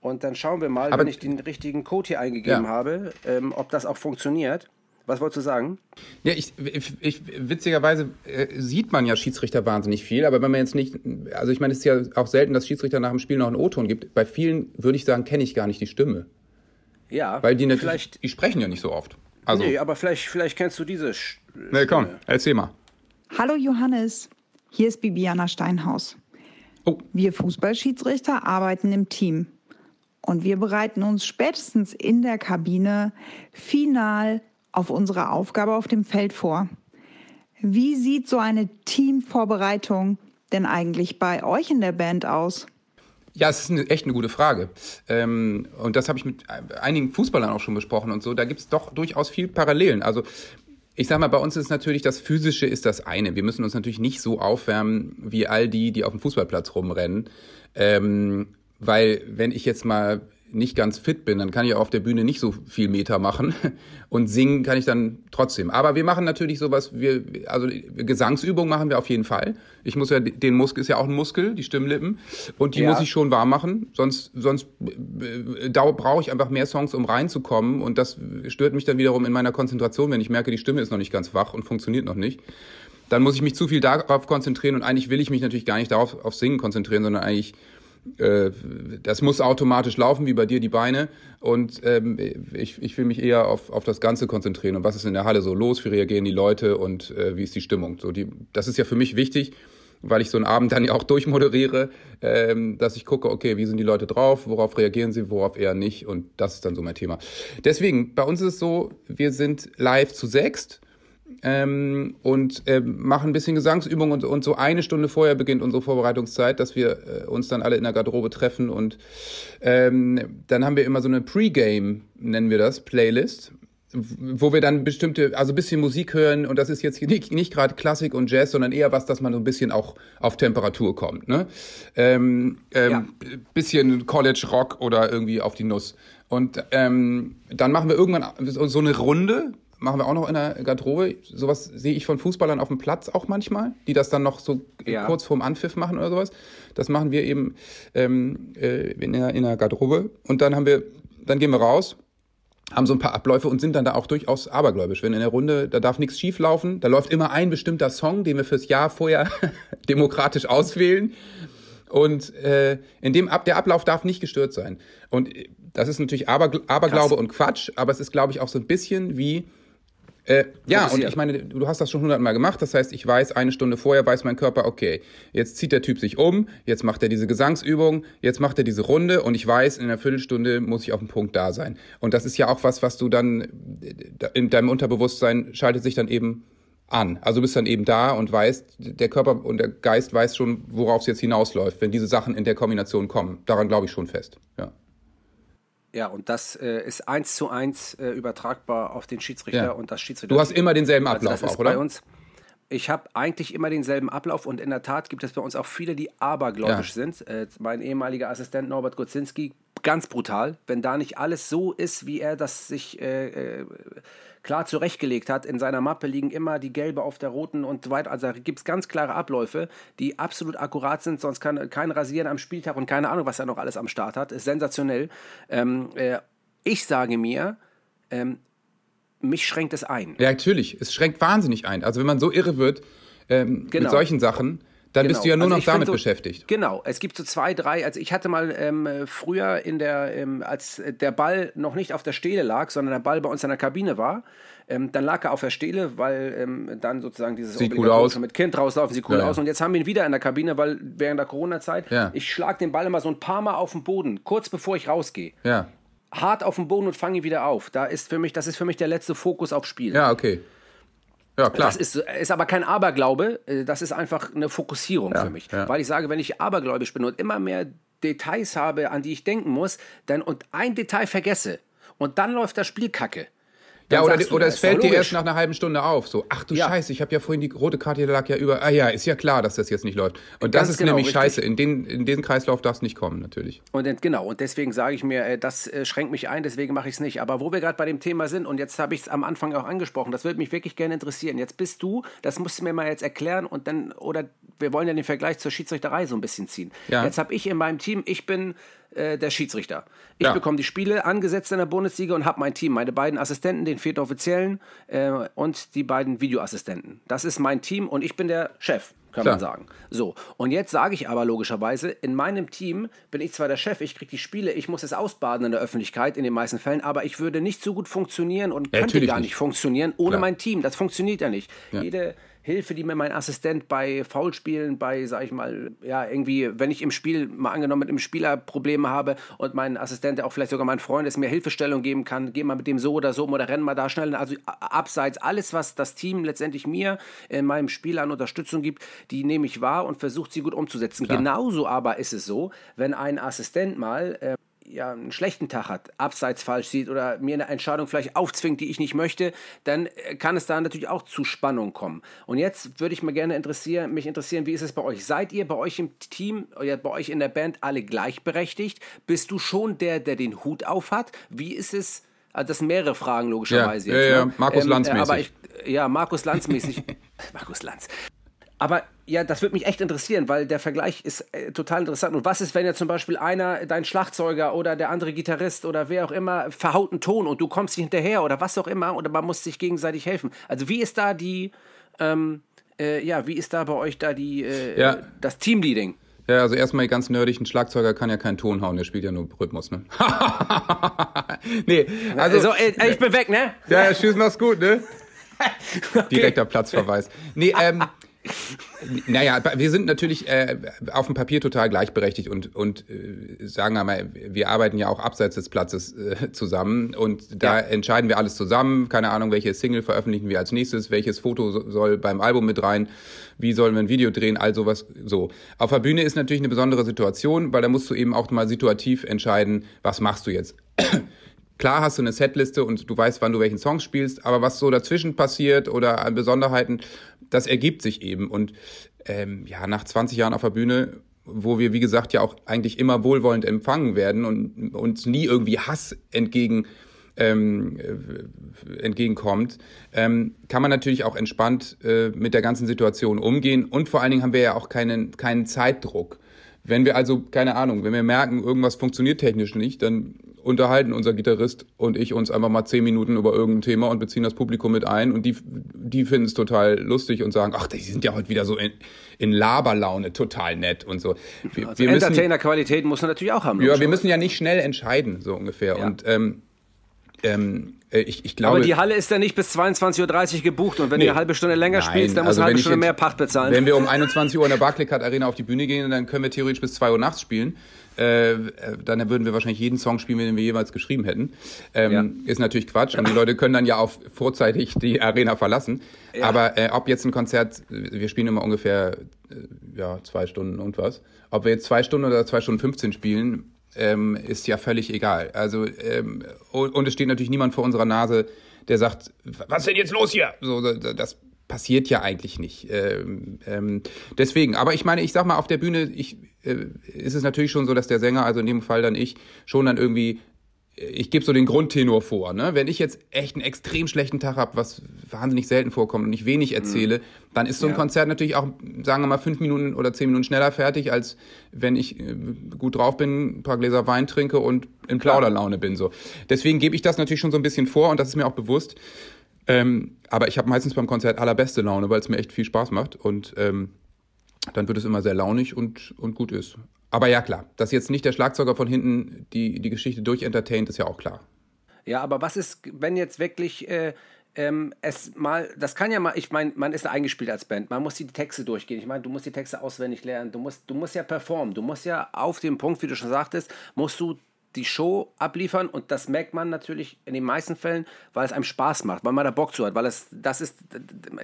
Und dann schauen wir mal, Aber- wenn ich den richtigen Code hier eingegeben Ja. habe, ähm, ob das auch funktioniert. Was wolltest du sagen? Ja, ich, ich, ich witzigerweise äh, sieht man ja Schiedsrichter wahnsinnig viel, aber wenn man jetzt nicht, also ich meine, es ist ja auch selten, dass Schiedsrichter nach dem Spiel noch einen O-Ton gibt. Bei vielen würde ich sagen, kenne ich gar nicht die Stimme, Ja, weil die natürlich, vielleicht. die sprechen ja nicht so oft. Also, nee, aber vielleicht, vielleicht kennst du diese. Sch- nee, komm, erzähl mal. Hallo Johannes, hier ist Bibiana Steinhaus. Oh, Wir Fußballschiedsrichter arbeiten im Team und wir bereiten uns spätestens in der Kabine final auf unsere Aufgabe auf dem Feld vor. Wie sieht so eine Teamvorbereitung denn eigentlich bei euch in der Band aus? Ja, es ist eine, echt eine gute Frage. Ähm, und das habe ich mit einigen Fußballern auch schon besprochen und so. Da gibt es doch durchaus viel Parallelen. Also ich sag mal, bei uns ist natürlich das Physische ist das eine. Wir müssen uns natürlich nicht so aufwärmen wie all die, die auf dem Fußballplatz rumrennen. Ähm, weil wenn ich jetzt mal nicht ganz fit bin, dann kann ich auf der Bühne nicht so viel Meter machen und singen kann ich dann trotzdem. Aber wir machen natürlich sowas, wir, also Gesangsübungen machen wir auf jeden Fall. Ich muss ja, den Muskel ist ja auch ein Muskel, die Stimmlippen und die Ja. muss ich schon warm machen, sonst, sonst äh, da brauche ich einfach mehr Songs, um reinzukommen und das stört mich dann wiederum in meiner Konzentration, wenn ich merke, die Stimme ist noch nicht ganz wach und funktioniert noch nicht. Dann muss ich mich zu viel darauf konzentrieren und eigentlich will ich mich natürlich gar nicht darauf auf Singen konzentrieren, sondern eigentlich äh, das muss automatisch laufen, wie bei dir die Beine. Und ähm, ich, ich will mich eher auf, auf das Ganze konzentrieren. Und was ist in der Halle so los? Wie reagieren die Leute und äh, wie ist die Stimmung? So die, das ist ja für mich wichtig, weil ich so einen Abend dann ja auch durchmoderiere, ähm, dass ich gucke, okay, wie sind die Leute drauf? Worauf reagieren sie? Worauf eher nicht? Und das ist dann so mein Thema. Deswegen, bei uns ist es so, wir sind live zu sechst ähm, und ähm, machen ein bisschen Gesangsübung und, und so eine Stunde vorher beginnt unsere Vorbereitungszeit, dass wir äh, uns dann alle in der Garderobe treffen und ähm, dann haben wir immer so eine Pre-Game, nennen wir das, Playlist, wo wir dann bestimmte, also ein bisschen Musik hören und das ist jetzt nicht, nicht gerade Klassik und Jazz, sondern eher was, dass man so ein bisschen auch auf Temperatur kommt. Ne? Ähm, ähm, Ja. Bisschen College Rock oder irgendwie auf die Nuss. Und ähm, dann machen wir irgendwann so eine Runde, machen wir auch noch in der Garderobe. Sowas sehe ich von Fußballern auf dem Platz auch manchmal, die das dann noch so Ja. kurz vorm Anpfiff machen oder sowas. Das machen wir eben ähm, äh, in, der, in der Garderobe. Und dann haben wir, dann gehen wir raus, haben so ein paar Abläufe und sind dann da auch durchaus abergläubisch. Wenn in der Runde, da darf nichts schief laufen, da läuft immer ein bestimmter Song, den wir fürs Jahr vorher demokratisch auswählen. Und äh, in dem Ab der Ablauf darf nicht gestört sein. Und äh, das ist natürlich Abergl Aberglaube Krass. und Quatsch, aber es ist, glaube ich, auch so ein bisschen wie äh, ja, und ich meine, du hast das schon hundertmal gemacht. Das heißt, ich weiß, eine Stunde vorher weiß mein Körper, okay, jetzt zieht der Typ sich um, jetzt macht er diese Gesangsübung, jetzt macht er diese Runde und ich weiß, in einer Viertelstunde muss ich auf dem Punkt da sein. Und das ist ja auch was, was du dann in deinem Unterbewusstsein schaltet sich dann eben an. Also du bist dann eben da und weißt, der Körper und der Geist weiß schon, worauf es jetzt hinausläuft, wenn diese Sachen in der Kombination kommen. Daran glaube ich schon fest. Ja. Ja, und das äh, ist eins zu eins äh, übertragbar auf den Schiedsrichter Ja. und das Schiedsrichter. Du hast immer denselben Also Ablauf das ist auch, oder? bei uns. Ich habe eigentlich immer denselben Ablauf und in der Tat gibt es bei uns auch viele, die abergläubisch Ja. sind. Äh, mein ehemaliger Assistent Norbert Gutzinski ganz brutal, wenn da nicht alles so ist, wie er das sich äh, äh, klar zurechtgelegt hat. In seiner Mappe liegen immer die gelbe auf der roten und so weiter. Also da gibt es ganz klare Abläufe, die absolut akkurat sind, sonst kann kein Rasieren am Spieltag und keine Ahnung, was er noch alles am Start hat. Ist sensationell. Ähm, äh, ich sage mir, ähm, mich schränkt es ein. Ja, natürlich. Es schränkt wahnsinnig ein. Also wenn man so irre wird ähm, Genau. mit solchen Sachen, dann bist Genau. du ja nur Also noch damit so- beschäftigt. Genau, es gibt so zwei, drei. Also ich hatte mal ähm, früher in der, ähm, als der Ball noch nicht auf der Stele lag, sondern der Ball bei uns in der Kabine war, ähm, dann lag er auf der Stele, weil ähm, dann sozusagen dieses Sieht cool aus. mit Kind rauslaufen, sieht cool Ja, aus. Und jetzt haben wir ihn wieder in der Kabine, weil während der Corona-Zeit, Ja. ich schlag den Ball immer so ein paar Mal auf den Boden, kurz bevor ich rausgehe. Ja. Hart auf den Boden und fange ihn wieder auf. Da ist für mich, das ist für mich der letzte Fokus auf Spiel. Ja, okay. Ja, klar. Das ist, ist aber kein Aberglaube, äh, das ist einfach eine Fokussierung Ja, für mich. ja. Weil ich sage, wenn ich abergläubisch bin und immer mehr Details habe, an die ich denken muss, dann und ein Detail vergesse und dann läuft das Spiel kacke. Ja, oder, oder das es fällt dir erst nach einer halben Stunde auf. So, ach du Ja. Scheiße, ich habe ja vorhin die rote Karte, die lag ja über. Ah ja, ist ja klar, dass das jetzt nicht läuft. Und das Ganz ist genau, nämlich richtig. scheiße. In den, in den Kreislauf darf es nicht kommen, natürlich. Und genau, und deswegen sage ich mir, äh, das äh, schränkt mich ein, deswegen mache ich es nicht. Aber wo wir gerade bei dem Thema sind, und jetzt habe ich es am Anfang auch angesprochen, das würde mich wirklich gerne interessieren. Jetzt bist du, das musst du mir mal jetzt erklären und dann, oder wir wollen ja den Vergleich zur Schiedsrichterei so ein bisschen ziehen. Ja. Jetzt habe ich in meinem Team, ich bin äh, der Schiedsrichter. Ich Ja. bekomme die Spiele angesetzt in der Bundesliga und habe mein Team, meine beiden Assistenten, den vierten Offiziellen äh, und die beiden Videoassistenten. Das ist mein Team und ich bin der Chef, kann man Klar. sagen. So, und jetzt sage ich aber logischerweise, in meinem Team bin ich zwar der Chef, ich kriege die Spiele, ich muss es ausbaden in der Öffentlichkeit in den meisten Fällen, aber ich würde nicht so gut funktionieren und könnte natürlich gar nicht. nicht funktionieren ohne Klar. mein Team. Das funktioniert ja nicht. Ja. Jede Hilfe, die mir mein Assistent bei Foulspielen, bei, sag ich mal, ja, irgendwie, wenn ich im Spiel, mal angenommen, mit einem Spieler Probleme habe und mein Assistent, der auch vielleicht sogar mein Freund ist, mir Hilfestellung geben kann, geh mal mit dem so oder so oder renn mal da schnell. Also abseits, alles, was das Team letztendlich mir in meinem Spiel an Unterstützung gibt, die nehme ich wahr und versuche sie gut umzusetzen. Genauso aber ist es so, wenn ein Assistent mal äh, ja, einen schlechten Tag hat, abseits falsch sieht oder mir eine Entscheidung vielleicht aufzwingt, die ich nicht möchte, dann äh, kann es da natürlich auch zu Spannung kommen. Und jetzt würde ich mal gerne interessieren, mich interessieren, wie ist es bei euch? Seid ihr bei euch im Team, oder bei euch in der Band alle gleichberechtigt? Bist du schon der, der den Hut auf hat? Wie ist es? Also das sind mehrere Fragen logischerweise Ja, jetzt. ja, ja, ne? Markus Lanz äh, aber ich, mäßig. Ja, Markus Lanz mäßig. Markus Lanz. Aber ja, das würde mich echt interessieren, weil der Vergleich ist äh, total interessant. Und was ist, wenn ja zum Beispiel einer, dein Schlagzeuger oder der andere Gitarrist oder wer auch immer, verhaut einen Ton und du kommst nicht hinterher oder was auch immer oder man muss sich gegenseitig helfen. Also wie ist da die, ähm, äh, ja, wie ist da bei euch da die, äh, Ja. das Teamleading? Ja, also erstmal ganz nerdig, ein Schlagzeuger kann ja keinen Ton hauen, der spielt ja nur Rhythmus, ne? nee, also. Also, äh, ich bin weg, ne? Ja, ja, tschüss, mach's gut, ne? Direkter Platzverweis. Nee, ähm, naja, wir sind natürlich äh, auf dem Papier total gleichberechtigt und, und äh, sagen einmal, wir arbeiten ja auch abseits des Platzes äh, zusammen und da Ja. entscheiden wir alles zusammen. Keine Ahnung, welche Single veröffentlichen wir als nächstes, welches Foto so- soll beim Album mit rein, wie sollen wir ein Video drehen, all sowas so. Auf der Bühne ist natürlich eine besondere Situation, weil da musst du eben auch mal situativ entscheiden, was machst du jetzt. Klar hast du eine Setliste und du weißt, wann du welchen Song spielst, aber was so dazwischen passiert oder an Besonderheiten, das ergibt sich eben. Und ähm, ja, nach 20 Jahren auf der Bühne, wo wir, wie gesagt, ja auch eigentlich immer wohlwollend empfangen werden und uns nie irgendwie Hass entgegen ähm, äh, entgegenkommt, ähm, kann man natürlich auch entspannt äh, mit der ganzen Situation umgehen. Und vor allen Dingen haben wir ja auch keinen, keinen Zeitdruck. Wenn wir also, keine Ahnung, wenn wir merken, irgendwas funktioniert technisch nicht, dann unterhalten unser Gitarrist und ich uns einfach mal zehn Minuten über irgendein Thema und beziehen das Publikum mit ein und die, die finden es total lustig und sagen, ach, die sind ja heute wieder so in, in Laberlaune, total nett und so. Wir, Also Entertainer-Qualität muss man natürlich auch haben. ja, wir müssen ja nicht schnell entscheiden, so ungefähr. Ja. Und ähm, ähm, äh, ich, ich glaube, Aber die Halle ist ja nicht bis 22.30 Uhr gebucht und wenn Nee. du eine halbe Stunde länger Nein, spielst, dann musst also du eine halbe Stunde jetzt- mehr Pacht bezahlen. Wenn wir um 21 Uhr in der Barclaycard Arena auf die Bühne gehen, dann können wir theoretisch bis 2 Uhr nachts spielen. Äh, äh, dann würden wir wahrscheinlich jeden Song spielen, den wir jeweils geschrieben hätten. Ähm, Ist natürlich Quatsch. Und die Leute können dann ja auch vorzeitig die Arena verlassen. Aber äh, ob jetzt ein Konzert, wir spielen immer ungefähr äh, ja, zwei Stunden und was. Ob wir jetzt zwei Stunden oder zwei Stunden 15 spielen, ähm, ist ja völlig egal. Also ähm, und, und es steht natürlich niemand vor unserer Nase, der sagt, was ist denn jetzt los hier? So, das passiert ja eigentlich nicht. Ähm, ähm, deswegen, aber ich meine, ich sag mal, auf der Bühne ich, äh, ist es natürlich schon so, dass der Sänger, also in dem Fall dann ich, schon dann irgendwie ich gebe so den Grundtenor vor. Ne? Wenn ich jetzt echt einen extrem schlechten Tag habe, was wahnsinnig selten vorkommt und ich wenig mhm. erzähle, mhm. dann ist so ein ja. Konzert natürlich auch, sagen wir mal, fünf Minuten oder zehn Minuten schneller fertig, als wenn ich äh, gut drauf bin, ein paar Gläser Wein trinke und in Plauderlaune bin. So. Deswegen gebe ich das natürlich schon so ein bisschen vor und das ist mir auch bewusst. Ähm, aber ich habe meistens beim Konzert allerbeste Laune, weil es mir echt viel Spaß macht und ähm, dann wird es immer sehr launig und, und gut ist. Aber ja, klar, dass jetzt nicht der Schlagzeuger von hinten die, die Geschichte durchentertaint, ist ja auch klar. Ja, aber was ist, wenn jetzt wirklich äh, ähm, es mal, das kann ja mal, ich meine, man ist eingespielt als Band, man muss die Texte durchgehen. Ich meine, du musst die Texte auswendig lernen, du musst, du musst ja performen, du musst ja auf dem Punkt, wie du schon sagtest, musst du die Show abliefern und das merkt man natürlich in den meisten Fällen, weil es einem Spaß macht, weil man da Bock zu hat, weil es das ist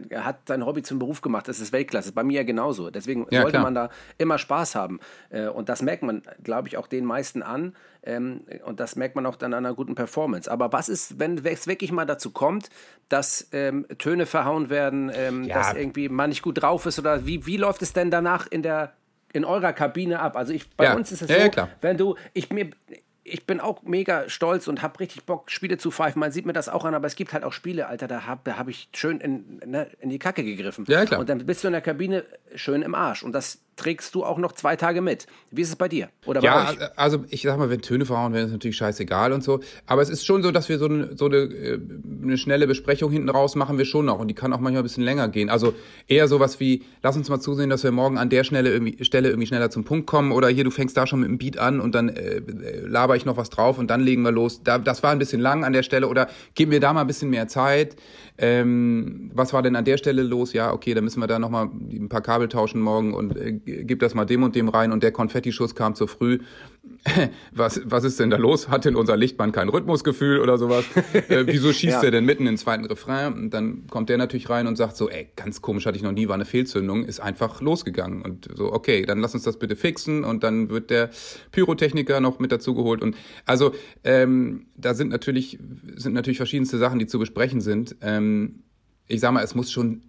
er hat sein Hobby zum Beruf gemacht, das ist Weltklasse, bei mir ja genauso. Deswegen ja, sollte klar. man da immer Spaß haben äh, und das merkt man, glaube ich, auch den meisten an ähm, und das merkt man auch dann an einer guten Performance. Aber was ist, wenn es wirklich mal dazu kommt, dass ähm, Töne verhauen werden, ähm, ja. dass irgendwie man nicht gut drauf ist oder wie, wie läuft es denn danach in der in eurer Kabine ab. Also ich, bei ja. uns ist es so, ja, wenn du, ich mir, ich bin auch mega stolz und habe richtig Bock, Spiele zu pfeifen. Man sieht mir das auch an, aber es gibt halt auch Spiele, Alter, da habe hab ich schön in, ne, in die Kacke gegriffen. Ja, klar. Und dann bist du in der Kabine schön im Arsch. Und das trägst du auch noch zwei Tage mit. Wie ist es bei dir? Oder ja, euch? also ich sag mal, wenn Töne verhauen werden, ist natürlich scheißegal und so. Aber es ist schon so, dass wir so eine, so eine, äh, eine schnelle Besprechung hinten raus machen wir schon noch. Und die kann auch manchmal ein bisschen länger gehen. Also eher sowas wie, lass uns mal zusehen, dass wir morgen an der Stelle irgendwie, Stelle irgendwie schneller zum Punkt kommen. Oder hier, du fängst da schon mit dem Beat an und dann äh, laber ich noch was drauf und dann legen wir los. Da, das war ein bisschen lang an der Stelle. Oder gib mir da mal ein bisschen mehr Zeit. Ähm, was war denn an der Stelle los? Ja, okay, dann müssen wir da nochmal ein paar Kabel tauschen morgen und äh, gib das mal dem und dem rein und der Konfettischuss kam zu früh. was, was ist denn da los? Hat denn unser Lichtmann kein Rhythmusgefühl oder sowas? äh, wieso schießt ja. er denn mitten in den zweiten Refrain? Und dann kommt der natürlich rein und sagt so, ey, ganz komisch hatte ich noch nie, war eine Fehlzündung, ist einfach losgegangen. Und so, okay, dann lass uns das bitte fixen und dann wird der Pyrotechniker noch mit dazugeholt. Und also ähm, da sind natürlich, sind natürlich verschiedenste Sachen, die zu besprechen sind. Ähm, ich sag mal, es muss schon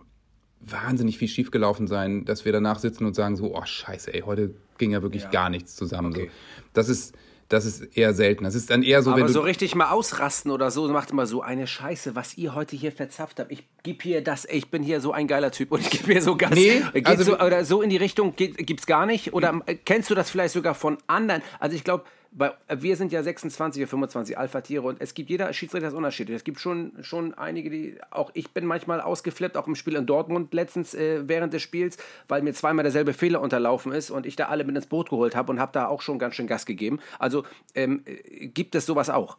wahnsinnig viel schiefgelaufen sein, dass wir danach sitzen und sagen so, oh scheiße, ey, heute ging ja wirklich ja. gar nichts zusammen. Okay. So. Das ist, das ist eher selten. Das ist dann eher so, Aber wenn so richtig mal ausrasten oder so, macht immer so eine Scheiße, was ihr heute hier verzapft habt. Ich gebe hier das, ich bin hier so ein geiler Typ und ich gebe hier so Gas. Nee, also so, oder so in die Richtung gibt es gar nicht. Oder kennst du das vielleicht sogar von anderen? Also ich glaube, bei, wir sind ja 26 oder 25 Alpha-Tiere und es gibt jeder Schiedsrichter ist unterschiedlich. Es gibt schon, schon einige, die auch ich bin manchmal ausgeflippt, auch im Spiel in Dortmund letztens äh, während des Spiels, weil mir zweimal derselbe Fehler unterlaufen ist und ich da alle mit ins Boot geholt habe und habe da auch schon ganz schön Gas gegeben. Also ähm, äh, gibt es sowas auch?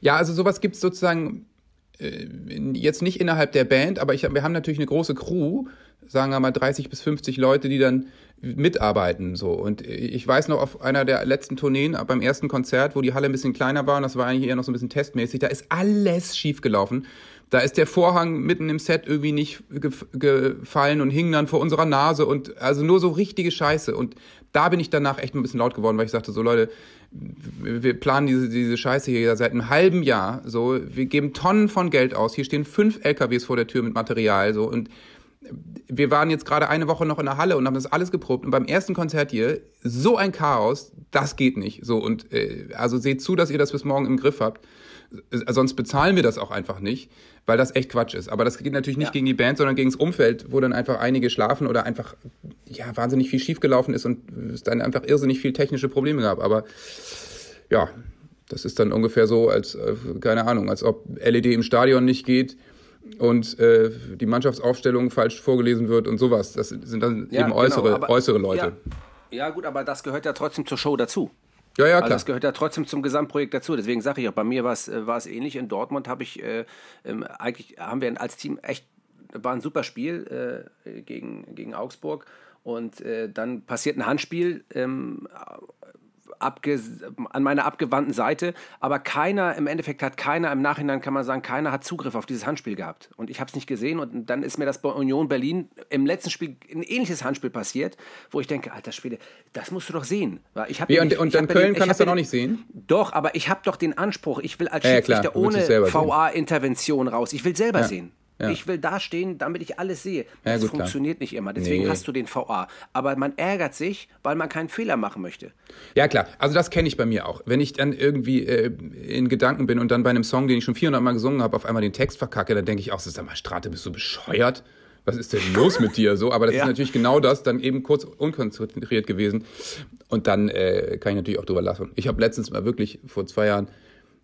Ja, also sowas gibt es sozusagen äh, jetzt nicht innerhalb der Band, aber ich, wir haben natürlich eine große Crew, sagen wir mal 30 bis 50 Leute, die dann mitarbeiten so und ich weiß noch auf einer der letzten Tourneen beim ersten Konzert, wo die Halle ein bisschen kleiner war und das war eigentlich eher noch so ein bisschen testmäßig, da ist alles schief gelaufen. Da ist der Vorhang mitten im Set irgendwie nicht gefallen und hing dann vor unserer Nase und also nur so richtige Scheiße und da bin ich danach echt ein bisschen laut geworden, weil ich sagte so Leute, wir planen diese, diese Scheiße hier seit einem halben Jahr. So, wir geben Tonnen von Geld aus. Hier stehen fünf LKWs vor der Tür mit Material. So und wir waren jetzt gerade eine Woche noch in der Halle und haben das alles geprobt. Und beim ersten Konzert hier so ein Chaos, das geht nicht. So und äh, also seht zu, dass ihr das bis morgen im Griff habt. Sonst bezahlen wir das auch einfach nicht, weil das echt Quatsch ist. Aber das geht natürlich nicht ja. gegen die Band, sondern gegen das Umfeld, wo dann einfach einige schlafen oder einfach ja wahnsinnig viel schiefgelaufen ist und es dann einfach irrsinnig viel technische Probleme gab. Aber ja, das ist dann ungefähr so, als äh, keine Ahnung, als ob LED im Stadion nicht geht und äh, die Mannschaftsaufstellung falsch vorgelesen wird und sowas. Das sind dann ja, eben äußere, genau, aber, äußere Leute. Ja, ja, gut, aber das gehört ja trotzdem zur Show dazu. Ja, ja, also klar. Also das gehört ja trotzdem zum Gesamtprojekt dazu. Deswegen sage ich auch, bei mir war es, äh, ähnlich. In Dortmund habe ich, äh, ähm, eigentlich haben wir als Team echt, war ein super Spiel äh, gegen, gegen Augsburg. Und äh, dann passiert ein Handspiel ähm, an meiner abgewandten Seite, aber keiner, im Endeffekt hat keiner, im Nachhinein kann man sagen, keiner hat Zugriff auf dieses Handspiel gehabt. Und ich habe es nicht gesehen und dann ist mir das bei Union Berlin im letzten Spiel ein ähnliches Handspiel passiert, wo ich denke, alter Schwede, das musst du doch sehen. Ich Wie, und, und dann Köln den, kann das dann auch nicht sehen? Doch, aber ich habe doch den Anspruch, ich will als Schiedsrichter ja, ohne VA-Intervention raus, ich will selber ja. sehen. Ja. Ich will da stehen, damit ich alles sehe. Ja, Das gut, klar. funktioniert nicht immer. Deswegen Nee. hast du den VA. Aber man ärgert sich, weil man keinen Fehler machen möchte. Ja, klar. Also das kenne ich bei mir auch. Wenn ich dann irgendwie äh, in Gedanken bin und dann bei einem Song, den ich schon 400 Mal gesungen habe, auf einmal den Text verkacke, dann denke ich auch, sag mal, Strate, bist du bescheuert? Was ist denn los mit dir? So, aber das Ja. ist natürlich genau das, dann eben kurz unkonzentriert gewesen. Und dann äh, kann ich natürlich auch drüber lachen. Ich habe letztens mal wirklich vor zwei Jahren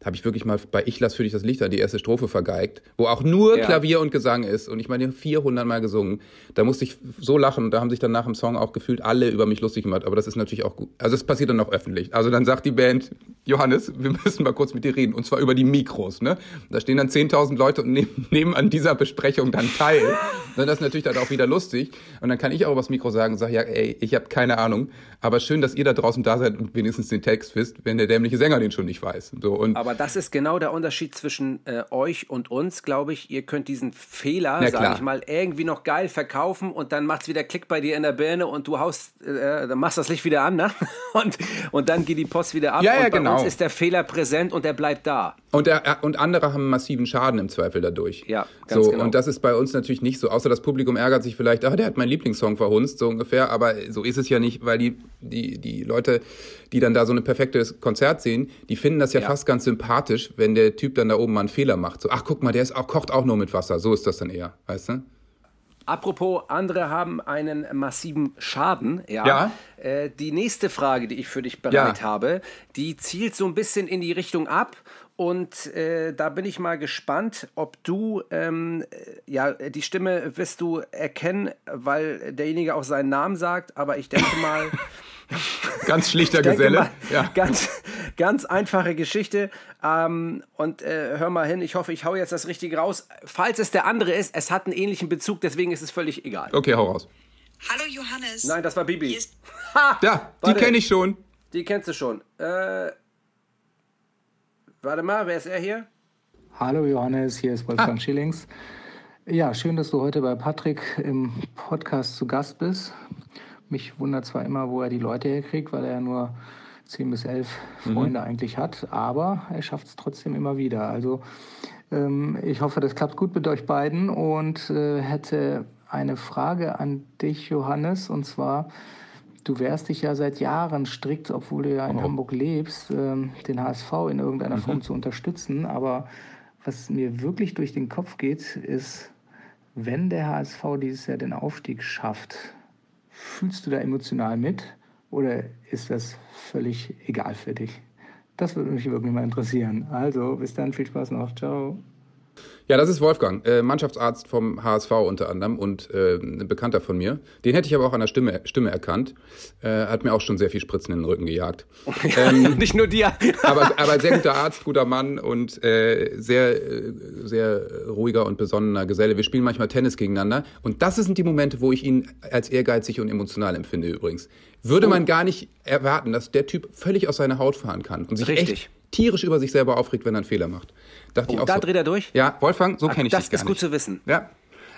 habe ich wirklich mal bei Ich lass für dich das Licht an die erste Strophe vergeigt, wo auch nur Ja. Klavier und Gesang ist und ich meine 400 Mal gesungen. Da musste ich so lachen und da haben sich dann nach dem Song auch gefühlt alle über mich lustig gemacht, aber das ist natürlich auch gut. Also es passiert dann auch öffentlich. Also dann sagt die Band, Johannes, wir müssen mal kurz mit dir reden und zwar über die Mikros, ne? Da stehen dann 10.000 Leute und nehmen, nehmen an dieser Besprechung dann teil. Dann ist natürlich dann auch wieder lustig und dann kann ich auch übers Mikro sagen und sage, ja, ey, ich habe keine Ahnung, aber schön, dass ihr da draußen da seid und wenigstens den Text wisst, wenn der dämliche Sänger den schon nicht weiß. So und Aber das ist genau der Unterschied zwischen äh, euch und uns, glaube ich. Ihr könnt diesen Fehler, sage ich mal, irgendwie noch geil verkaufen und dann macht's wieder Klick bei dir in der Birne und du haust, äh, dann machst das Licht wieder an, ne? Und, und dann geht die Post wieder ab. Ja, ja, und bei genau. uns ist der Fehler präsent und der bleibt da. Und, der, und andere haben massiven Schaden im Zweifel dadurch. Ja, ganz so, genau. Und das ist bei uns natürlich nicht so. Außer das Publikum ärgert sich vielleicht, ah, der hat meinen Lieblingssong verhunzt, so ungefähr. Aber so ist es ja nicht, weil die, die, die Leute, die dann da so ein perfektes Konzert sehen, die finden das ja, Ja. fast ganz sympathisch, wenn der Typ dann da oben mal einen Fehler macht. So, ach guck mal, der ist auch, kocht auch nur mit Wasser. So ist das dann eher, weißt du? Apropos, andere haben einen massiven Schaden. Ja. Ja. Äh, die nächste Frage, die ich für dich bereit Ja. habe, die zielt so ein bisschen in die Richtung ab. Und äh, da bin ich mal gespannt, ob du, ähm, äh, ja, die Stimme wirst du erkennen, weil derjenige auch seinen Namen sagt, aber ich denke mal, Ganz schlichter Geselle. mal Ja. ganz, ganz einfache Geschichte. Ähm, und äh, hör mal hin, ich hoffe, ich hau jetzt das Richtige raus. Falls es der andere ist, es hat einen ähnlichen Bezug, deswegen ist es völlig egal. Okay, hau raus. Hallo Johannes. Nein, das war Bibi. Ha! Ja, die kenne ich schon. Die kennst du schon. Äh, warte mal, wer ist er hier? Hallo Johannes, hier ist Wolfgang Schillings. Ja, schön, dass du heute bei Patrick im Podcast zu Gast bist. Mich wundert zwar immer, wo er die Leute herkriegt, weil er ja nur 10 bis 11 Freunde eigentlich hat, aber er schafft es trotzdem immer wieder. Also ähm, ich hoffe, das klappt gut mit euch beiden und äh, hätte eine Frage an dich, Johannes, und zwar, du wehrst dich ja seit Jahren strikt, obwohl du ja in Hamburg lebst, ähm, den HSV in irgendeiner Form zu unterstützen, aber was mir wirklich durch den Kopf geht, ist, wenn der HSV dieses Jahr den Aufstieg schafft, fühlst du da emotional mit oder ist das völlig egal für dich? Das würde mich wirklich mal interessieren. Also, bis dann, viel Spaß noch. Ciao. Ja, das ist Wolfgang, äh, Mannschaftsarzt vom HSV unter anderem und äh, ein Bekannter von mir. Den hätte ich aber auch an der Stimme, Stimme erkannt. Äh, hat mir auch schon sehr viel Spritzen in den Rücken gejagt. Ähm, Nicht nur dir. aber, aber sehr guter Arzt, guter Mann und sehr, sehr ruhiger und besonnener Geselle. Wir spielen manchmal Tennis gegeneinander. Und das sind die Momente, wo ich ihn als ehrgeizig und emotional empfinde übrigens. Würde man gar nicht erwarten, dass der Typ völlig aus seiner Haut fahren kann und sich Richtig. echt tierisch über sich selber aufregt, wenn er einen Fehler macht. Dachte ich Oh, auch da so. dreht er durch? Ja, Wolfgang, so kenne ich das dich gar ist gut nicht. zu wissen. Ja.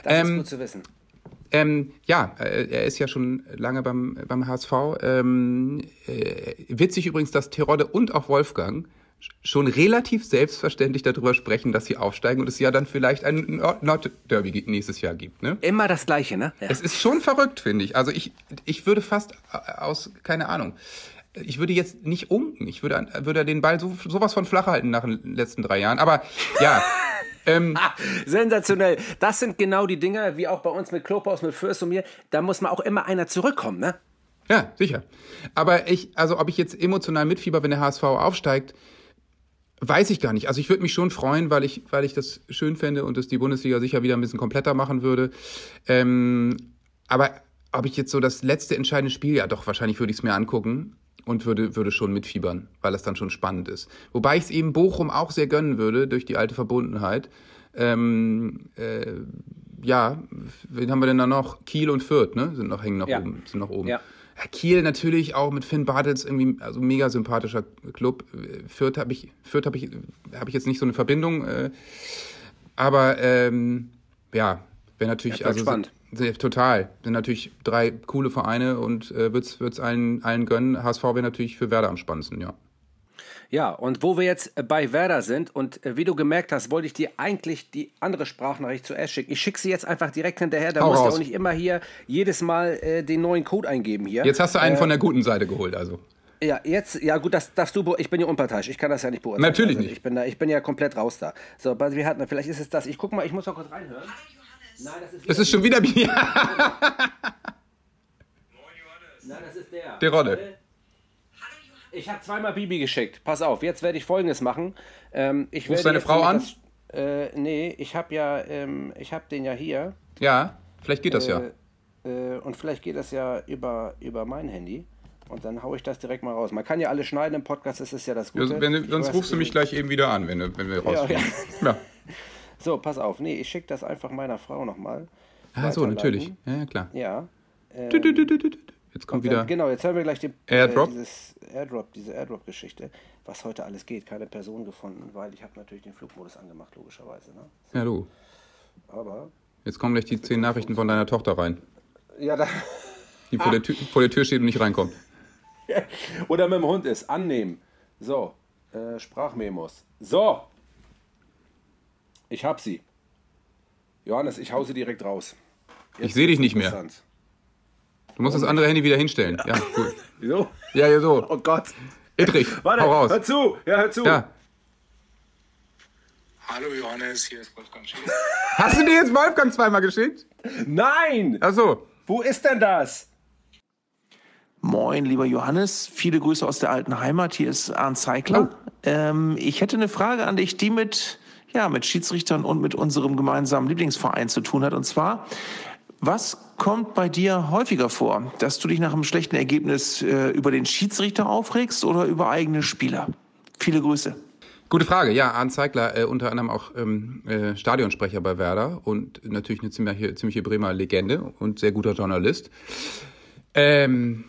Das Ähm, ist gut zu wissen. Ähm, ja, äh, er ist ja schon lange beim, beim HSV. Ähm, äh, witzig übrigens, dass Terodde und auch Wolfgang sch- schon relativ selbstverständlich darüber sprechen, dass sie aufsteigen und es ja dann vielleicht ein Nord- Nord-Derby nächstes Jahr gibt. Ne? Immer das Gleiche, ne? Ja. Es ist schon verrückt, finde ich. Also ich, ich würde fast äh, aus, keine Ahnung, ich würde jetzt nicht unken. Ich würde, würde den Ball so, sowas von flach halten nach den letzten drei Jahren. Aber ja, ähm, Sensationell. Das sind genau die Dinger, wie auch bei uns mit Klopaus, mit Fürst und mir. Da muss man auch immer einer zurückkommen, ne? Ja, sicher. Aber ich, also ob ich jetzt emotional mitfieber, wenn der HSV aufsteigt, weiß ich gar nicht. Also ich würde mich schon freuen, weil ich, weil ich das schön fände und es die Bundesliga sicher wieder ein bisschen kompletter machen würde. Ähm, aber ob ich jetzt so das letzte entscheidende Spiel, ja doch, wahrscheinlich würde ich es mir angucken und würde, würde schon mitfiebern, weil es dann schon spannend ist. Wobei ich es eben Bochum auch sehr gönnen würde, durch die alte Verbundenheit. Ähm, äh, ja, wen haben wir denn da noch? Kiel und Fürth, ne? Sind noch, hängen noch Ja. oben. Sind noch oben. Ja. Ja, Kiel natürlich auch mit Finn Bartels irgendwie, also mega sympathischer Club. Fürth habe ich, Fürth habe ich, habe ich jetzt nicht so eine Verbindung. Äh, aber ähm, ja, wäre natürlich, Ja, also spannend. Total. Sind natürlich drei coole Vereine und äh, wird's wird's allen allen gönnen. HSV wäre natürlich für Werder am spannendsten, ja. Ja, und wo wir jetzt äh, bei Werder sind und äh, wie du gemerkt hast, wollte ich dir eigentlich die andere Sprachnachricht zuerst schicken. Ich schicke sie jetzt einfach direkt hinterher, da Hau musst du auch nicht immer hier jedes Mal äh, den neuen Code eingeben hier. Jetzt hast du einen Äh, von der guten Seite geholt, also. Ja, jetzt, ja gut, das darfst du, ich bin ja unparteiisch, ich kann das ja nicht beurteilen. Natürlich also, nicht. Ich bin, da, ich bin ja komplett raus da. So, wir hatten, vielleicht ist es das. Ich guck mal, ich muss noch kurz reinhören. Nein, das ist, Das ist schon wieder Bier. Nein, das ist der. Der Rodde. Ich habe zweimal Bibi geschickt. Pass auf, jetzt werde ich folgendes machen. Ähm, ich Rufst deine Frau nämlich Das, äh, nee, ich habe ja, ähm, ich habe den ja hier. Ja, vielleicht geht das ja. Äh, und vielleicht geht das ja über, über mein Handy. Und dann haue ich das direkt mal raus. Man kann ja alles schneiden im Podcast, das ist ja das Gute. Ja, wenn, sonst weiß, rufst du mich gleich eben wieder an, wenn, wenn wir rausfliegen. Ja, So, pass auf. Nee, ich schicke das einfach meiner Frau nochmal. Ah, so, natürlich. Ja, ja, klar. Ja. Ähm, Du, du, du. Jetzt kommt und wieder. dann, genau, jetzt hören wir gleich die, Airdrop? Äh, dieses Airdrop, diese Airdrop-Geschichte. Was heute alles geht. Keine Person gefunden, weil ich habe natürlich den Flugmodus angemacht, logischerweise. Ne? Ja, du. Aber. Jetzt kommen gleich die zehn Nachrichten von deiner Tochter rein, Ja, da. die vor, der, Tür, vor der Tür steht und nicht reinkommt. Oder mit dem Hund ist. Annehmen. So. Äh, Sprachmemos. So. Ich hab sie. Johannes, ich hau sie direkt raus. Ich sehe dich nicht mehr. Du musst das andere Handy wieder hinstellen. Ja, gut. Wieso? Ja, ja, so. Oh Gott. Idrich, Warte, hau raus. hör zu. Ja, hör zu. Ja. Hallo Johannes, hier ist Wolfgang Schiele. Hast du dir jetzt Wolfgang zweimal geschickt? Nein! Ach so. Wo ist denn das? Moin, lieber Johannes. Viele Grüße aus der alten Heimat. Hier ist Arndt Zeigler. Ähm, ich hätte eine Frage an dich, die mit, ja, mit Schiedsrichtern und mit unserem gemeinsamen Lieblingsverein zu tun hat. Und zwar, was kommt bei dir häufiger vor? Dass du dich nach einem schlechten Ergebnis äh, über den Schiedsrichter aufregst oder über eigene Spieler? Viele Grüße. Gute Frage. Ja, Arndt Zeigler, äh, unter anderem auch ähm, äh, Stadionsprecher bei Werder und natürlich eine ziemliche, ziemliche Bremer Legende und sehr guter Journalist. Ähm,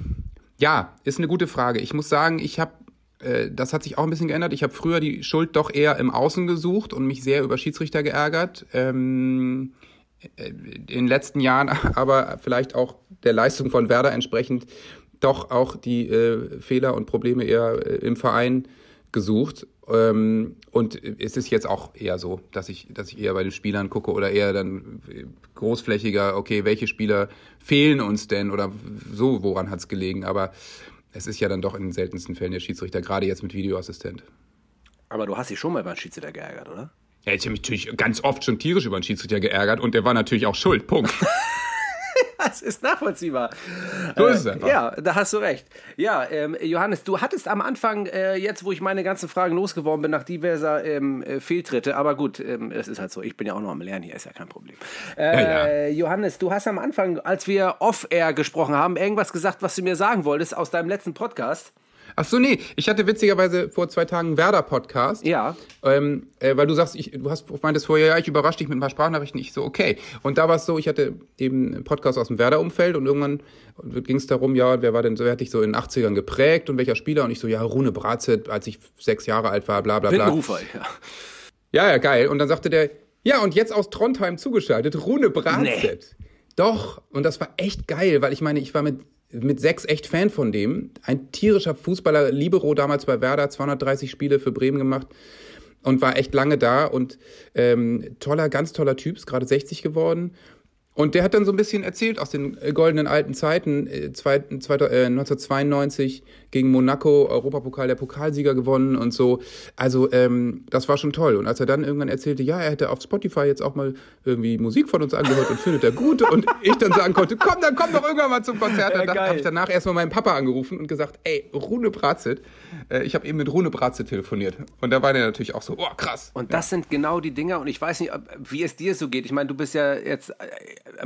ja, ist eine gute Frage. Ich muss sagen, ich habe, äh, das hat sich auch ein bisschen geändert. Ich habe früher die Schuld doch eher im Außen gesucht und mich sehr über Schiedsrichter geärgert. Ähm, äh, in den letzten Jahren aber vielleicht auch der Leistung von Werder entsprechend doch auch die äh, Fehler und Probleme eher äh, im Verein gesucht. Ähm, und es ist jetzt auch eher so, dass ich, dass ich eher bei den Spielern gucke oder eher dann äh, großflächiger, okay, welche Spieler fehlen uns denn oder so, woran hat's gelegen? Aber es ist ja dann doch in den seltensten Fällen der Schiedsrichter, gerade jetzt mit Videoassistent. Aber du hast dich schon mal beim Schiedsrichter geärgert, oder? Ja, ich habe mich natürlich ganz oft schon tierisch über den Schiedsrichter geärgert und der war natürlich auch schuld. Punkt. Das ist nachvollziehbar. So ist es einfach. Ja, da hast du recht. Ja, ähm, Johannes, du hattest am Anfang, äh, jetzt wo ich meine ganzen Fragen losgeworden bin, nach diverser ähm, äh, Fehltritte, aber gut, ähm, es ist halt so, ich bin ja auch noch am Lernen hier, ist ja kein Problem. Äh, Johannes, du hast am Anfang, als wir off-air gesprochen haben, irgendwas gesagt, was du mir sagen wolltest aus deinem letzten Podcast. Ach so, nee, ich hatte witzigerweise vor zwei Tagen einen Werder-Podcast. Ja. Ähm, äh, weil du sagst, ich, du hast meintest vorher, ja, ich überrasche dich mit ein paar Sprachnachrichten. Ich so, okay. Und da war es so, ich hatte eben einen Podcast aus dem Werder-Umfeld und irgendwann ging es darum, ja, wer war denn so, wer hat dich so in den 80ern geprägt und welcher Spieler? Und ich so, ja, Rune Bratzett, als ich sechs Jahre alt war, bla bla bla. Windenrufer, ja. Ja, ja, geil. Und dann sagte der, ja, und jetzt aus Trondheim zugeschaltet, Rune Bratzett. Doch, und das war echt geil, weil ich meine, ich war mit, mit sechs echt Fan von dem. Ein tierischer Fußballer, Libero damals bei Werder, 230 Spiele für Bremen gemacht und war echt lange da und ähm, toller, ganz toller Typ, ist gerade 60 geworden. Und der hat dann so ein bisschen erzählt aus den äh, goldenen alten Zeiten, äh, zwei, zwei, äh, 1992 gegen Monaco, Europapokal der Pokalsieger gewonnen und so. Also ähm, das war schon toll. Und als er dann irgendwann erzählte, ja, er hätte auf Spotify jetzt auch mal irgendwie Musik von uns angehört und findet er gut und ich dann sagen konnte, komm, dann komm doch irgendwann mal zum Konzert. Ja, Dann habe ich danach erstmal meinen Papa angerufen und gesagt, ey, Rune Bratzit, äh, ich habe eben mit Rune Bratzit telefoniert. Und da war der natürlich auch so, oh krass. Und das sind genau die Dinger. Und ich weiß nicht, ob- wie es dir so geht. Ich meine, du bist ja jetzt äh,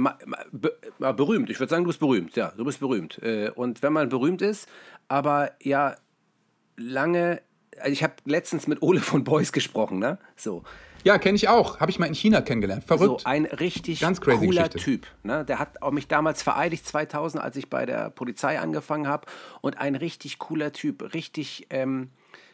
be, ma- berühmt. Ich würde sagen, du bist berühmt. Ja, du bist berühmt. Äh, Und wenn man berühmt ist, aber ja lange. Also ich habe letztens mit Ole von Beuys gesprochen, ne? So. Ja, kenne ich auch. Habe ich mal in China kennengelernt. Verrückt. So ein richtig cooler Geschichte. Typ. Ne? Der hat auch mich damals vereidigt 2000, als ich bei der Polizei angefangen habe. Und ein richtig cooler Typ. Richtig, ähm,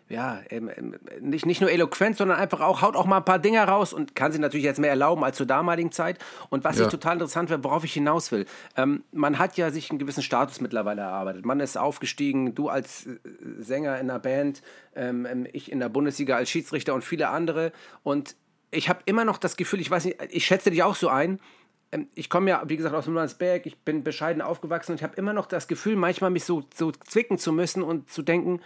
ja, ähm, ähm, nicht, nicht nur eloquent, sondern einfach auch, haut auch mal ein paar Dinge raus und kann sich natürlich jetzt mehr erlauben als zur damaligen Zeit. Und was Ja. ich total interessant finde, worauf ich hinaus will, ähm, man hat ja sich einen gewissen Status mittlerweile erarbeitet. Man ist aufgestiegen, du als äh, Sänger in einer Band, ähm, ähm, ich in der Bundesliga als Schiedsrichter und viele andere. Und ich habe immer noch das Gefühl, ich weiß nicht, ich schätze dich auch so ein, ich komme ja, wie gesagt, aus Müller-Berg, ich bin bescheiden aufgewachsen und ich habe immer noch das Gefühl, manchmal mich so, so zwicken zu müssen und zu denken,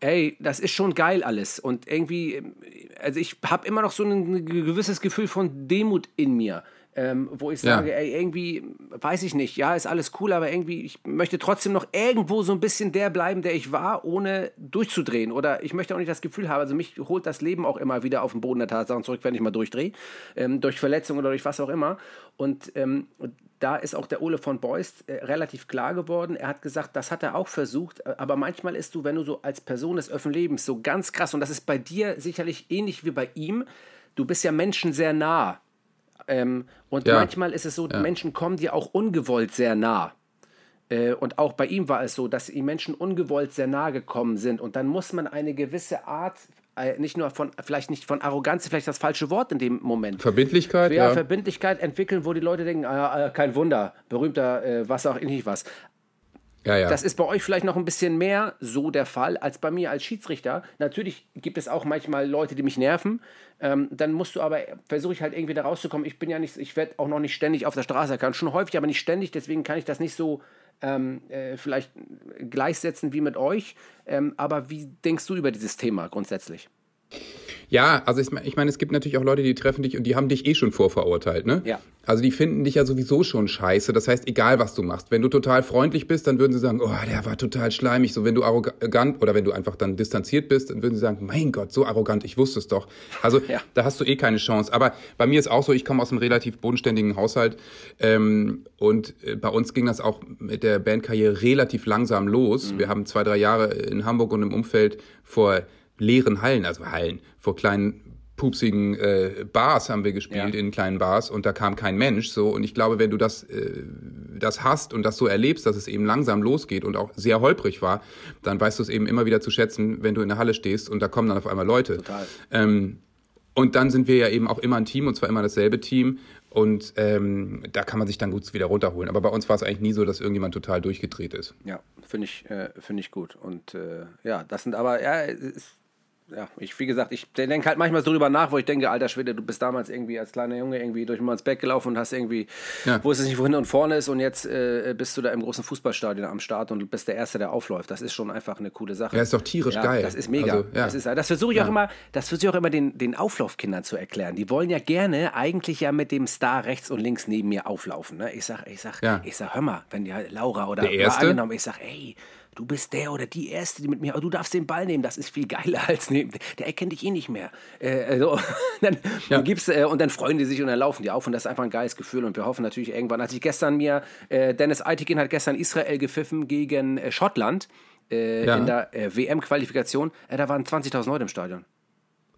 ey, das ist schon geil alles. Und irgendwie, ähm, also ich habe immer noch so ein, gewisses Gefühl von Demut in mir. Ähm, wo ich Ja. sage, ey, irgendwie, weiß ich nicht, ja, ist alles cool, aber irgendwie, ich möchte trotzdem noch irgendwo so ein bisschen der bleiben, der ich war, ohne durchzudrehen. Oder ich möchte auch nicht das Gefühl haben, also mich holt das Leben auch immer wieder auf den Boden der Tatsachen zurück, wenn ich mal durchdrehe, ähm, durch Verletzungen oder durch was auch immer. Und ähm, und da ist auch der Ole von Beust äh, relativ klar geworden. Er hat gesagt, das hat er auch versucht, äh, aber manchmal ist du, wenn du so als Person des öffentlichen Lebens so ganz krass, und das ist bei dir sicherlich ähnlich wie bei ihm, du bist ja Menschen sehr nah. Ähm, und Ja. manchmal ist es so, Ja. Menschen kommen dir auch ungewollt sehr nah. Äh, Und auch bei ihm war es so, dass ihm Menschen ungewollt sehr nahe gekommen sind. Und dann muss man eine gewisse Art, nicht nur von, vielleicht nicht von Arroganz, vielleicht das falsche Wort in dem Moment. Verbindlichkeit, ja, ja. Verbindlichkeit entwickeln, wo die Leute denken, ah, äh, kein Wunder, berühmter, äh, was auch nicht was. ja, ja. Das ist bei euch vielleicht noch ein bisschen mehr so der Fall als bei mir als Schiedsrichter. Natürlich gibt es auch manchmal Leute, die mich nerven. Ähm, dann musst du aber, versuche ich halt irgendwie da rauszukommen. Ich bin ja nicht, ich werde auch noch nicht ständig auf der Straße erkannt. Schon häufig, aber nicht ständig. Deswegen kann ich das nicht so ähm, äh, vielleicht gleichsetzen wie mit euch. Ähm, aber wie denkst du über dieses Thema grundsätzlich? Ja, also ich, ich meine, es gibt natürlich auch Leute, die treffen dich und die haben dich eh schon vorverurteilt, ne? Ja. Also die finden dich ja sowieso schon scheiße. Das heißt, egal was du machst, wenn du total freundlich bist, dann würden sie sagen, oh, der war total schleimig. So, wenn du arrogant oder wenn du einfach dann distanziert bist, dann würden sie sagen, mein Gott, so arrogant, ich wusste es doch. Also Ja. da hast du eh keine Chance. Aber bei mir ist auch so, ich komme aus einem relativ bodenständigen Haushalt ähm, und äh, bei uns ging das auch mit der Bandkarriere relativ langsam los. Wir haben zwei, drei Jahre in Hamburg und im Umfeld vor leeren Hallen, also Hallen, vor kleinen pupsigen äh, Bars haben wir gespielt, Ja. in kleinen Bars und da kam kein Mensch so und ich glaube, wenn du das äh, das hast und das so erlebst, dass es eben langsam losgeht und auch sehr holprig war, dann weißt du es eben immer wieder zu schätzen, wenn du in der Halle stehst und da kommen dann auf einmal Leute. Total. Ähm, und dann sind wir ja eben auch immer ein Team und zwar immer dasselbe Team und ähm, da kann man sich dann gut wieder runterholen. Aber bei uns war es eigentlich nie so, dass irgendjemand total durchgedreht ist. Ja, finde ich, äh, finde ich gut. Und äh, ja, das sind aber, ja, ist, ja, ich, wie gesagt, ich denke halt manchmal so drüber nach, wo ich denke, alter Schwede, du bist damals irgendwie als kleiner Junge irgendwie durch Mannsberg gelaufen und hast irgendwie, Ja. wusstest nicht, wo hinten und vorne ist und jetzt äh, bist du da im großen Fußballstadion am Start und bist der Erste, der aufläuft. Das ist schon einfach eine coole Sache. Ja, ist doch tierisch ja, geil. Das ist mega. Also, ja. das, ist, das versuche ich auch immer, das versuche ich auch immer den, den Auflaufkindern zu erklären. Die wollen ja gerne eigentlich ja mit dem Star rechts und links neben mir auflaufen. Ne? Ich sag, ich sag, Ja. ich sag, hör mal, wenn die Laura oder Der Erste? mal angenommen, ich sag, ey, du bist der oder die Erste, die mit mir, du darfst den Ball nehmen, das ist viel geiler als nehmen. Der erkennt dich eh nicht mehr. Äh, also, dann, Ja. gibt's, äh, und dann freuen die sich und dann laufen die auf und das ist einfach ein geiles Gefühl und wir hoffen natürlich irgendwann, als ich gestern mir, äh, Dennis Eitikin hat gestern Israel gepfiffen gegen äh, Schottland äh, Ja. in der äh, WM-Qualifikation, da waren 20.000 Leute im Stadion.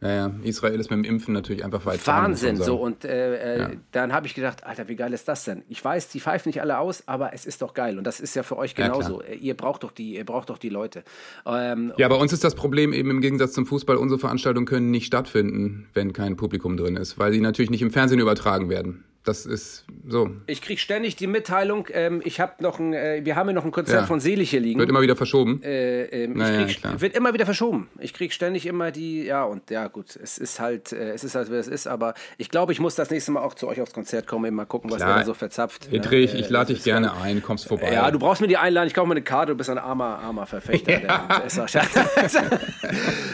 Ja, ja. Israel ist mit dem Impfen natürlich einfach weit Wahnsinn, so und äh, äh, Ja. dann habe ich gedacht, Alter, wie geil ist das denn? Ich weiß, die pfeifen nicht alle aus, aber es ist doch geil und das ist ja für euch Ja, genauso. klar. Äh, ihr braucht doch die, ihr braucht doch die Leute. Ähm, Ja, bei uns ist das Problem eben im Gegensatz zum Fußball, unsere Veranstaltungen können nicht stattfinden, wenn kein Publikum drin ist, weil die natürlich nicht im Fernsehen übertragen werden. Das ist so. Ich kriege ständig die Mitteilung, ähm, ich habe noch ein, äh, wir haben hier noch ein Konzert Ja. von Selig hier liegen. Wird immer wieder verschoben. äh, ähm, Naja, krieg, klar. wird immer wieder verschoben. Ich kriege ständig immer die, ja und ja gut, es ist halt, äh, es ist halt, wie es ist, aber ich glaube, ich muss das nächste Mal auch zu euch aufs Konzert kommen, eben mal gucken, was ihr da so verzapft. Dietrich, Ja, ich äh, lade dich gerne geil. ein, kommst vorbei. Ja, du brauchst mir die einladen, ich kaufe mir eine Karte, du bist ein armer, armer Verfechter. scheiße.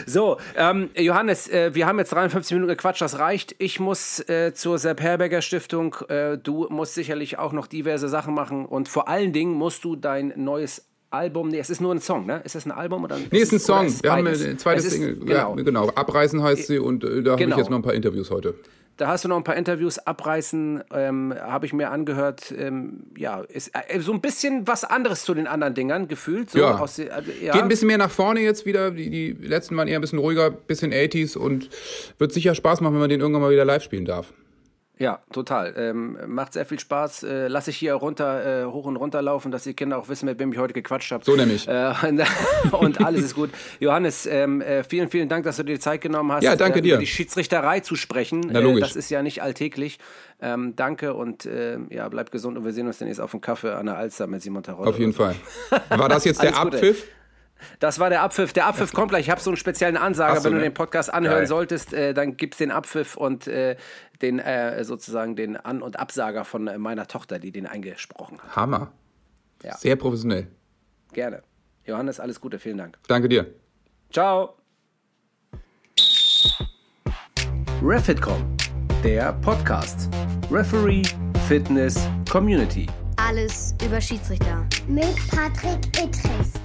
so, ähm, Johannes, äh, wir haben jetzt 53 Minuten gequatscht, das reicht. Ich muss äh, zur Sepp Herberger Stiftung, äh, du musst sicherlich auch noch diverse Sachen machen und vor allen Dingen musst du dein neues Album, nee, es ist nur ein Song, ne? Ist das ein Album oder Nee, ist ein Song. es Wir haben ein Es ist- Single. Genau. Ja, genau. Abreißen heißt sie und äh, da habe Genau. ich jetzt noch ein paar Interviews heute. Da hast du noch ein paar Interviews abreißen, ähm, habe ich mir angehört. Ähm, ja, ist äh, so ein bisschen was anderes zu den anderen Dingern gefühlt. So Ja. Aus, also, ja. Geht ein bisschen mehr nach vorne jetzt wieder. Die, die letzten waren eher ein bisschen ruhiger, bisschen 80s und wird sicher Spaß machen, wenn man den irgendwann mal wieder live spielen darf. Ja, total. Ähm, macht sehr viel Spaß. Äh, lass ich hier runter, äh, hoch und runter laufen, dass die Kinder auch wissen, mit wem ich heute gequatscht habe. So nämlich. Äh, und alles ist gut. Johannes, ähm, äh, vielen, vielen Dank, dass du dir die Zeit genommen hast, Ja, danke äh, dir. über die Schiedsrichterei zu sprechen. Na, logisch. Äh, das ist ja nicht alltäglich. Ähm, danke und äh, ja, bleib gesund und wir sehen uns demnächst auf dem Kaffee an der Alster mit Simon Terodde. Auf jeden Fall. War das jetzt der Alles Gute. Das war der Abpfiff. Der Abpfiff kommt gleich. Ich habe so einen speziellen Ansager. So, Wenn du ne? den Podcast anhören Geil. solltest, äh, dann gibt's den Abpfiff und äh, den äh, sozusagen den An- und Absager von äh, meiner Tochter, die den eingesprochen hat. Hammer. Ja. Sehr professionell. Gerne. Johannes, alles Gute. Vielen Dank. Danke dir. Ciao. Refitcom, der Podcast. Referee, Fitness, Community. Alles über Schiedsrichter. Mit Patrick Ittrich.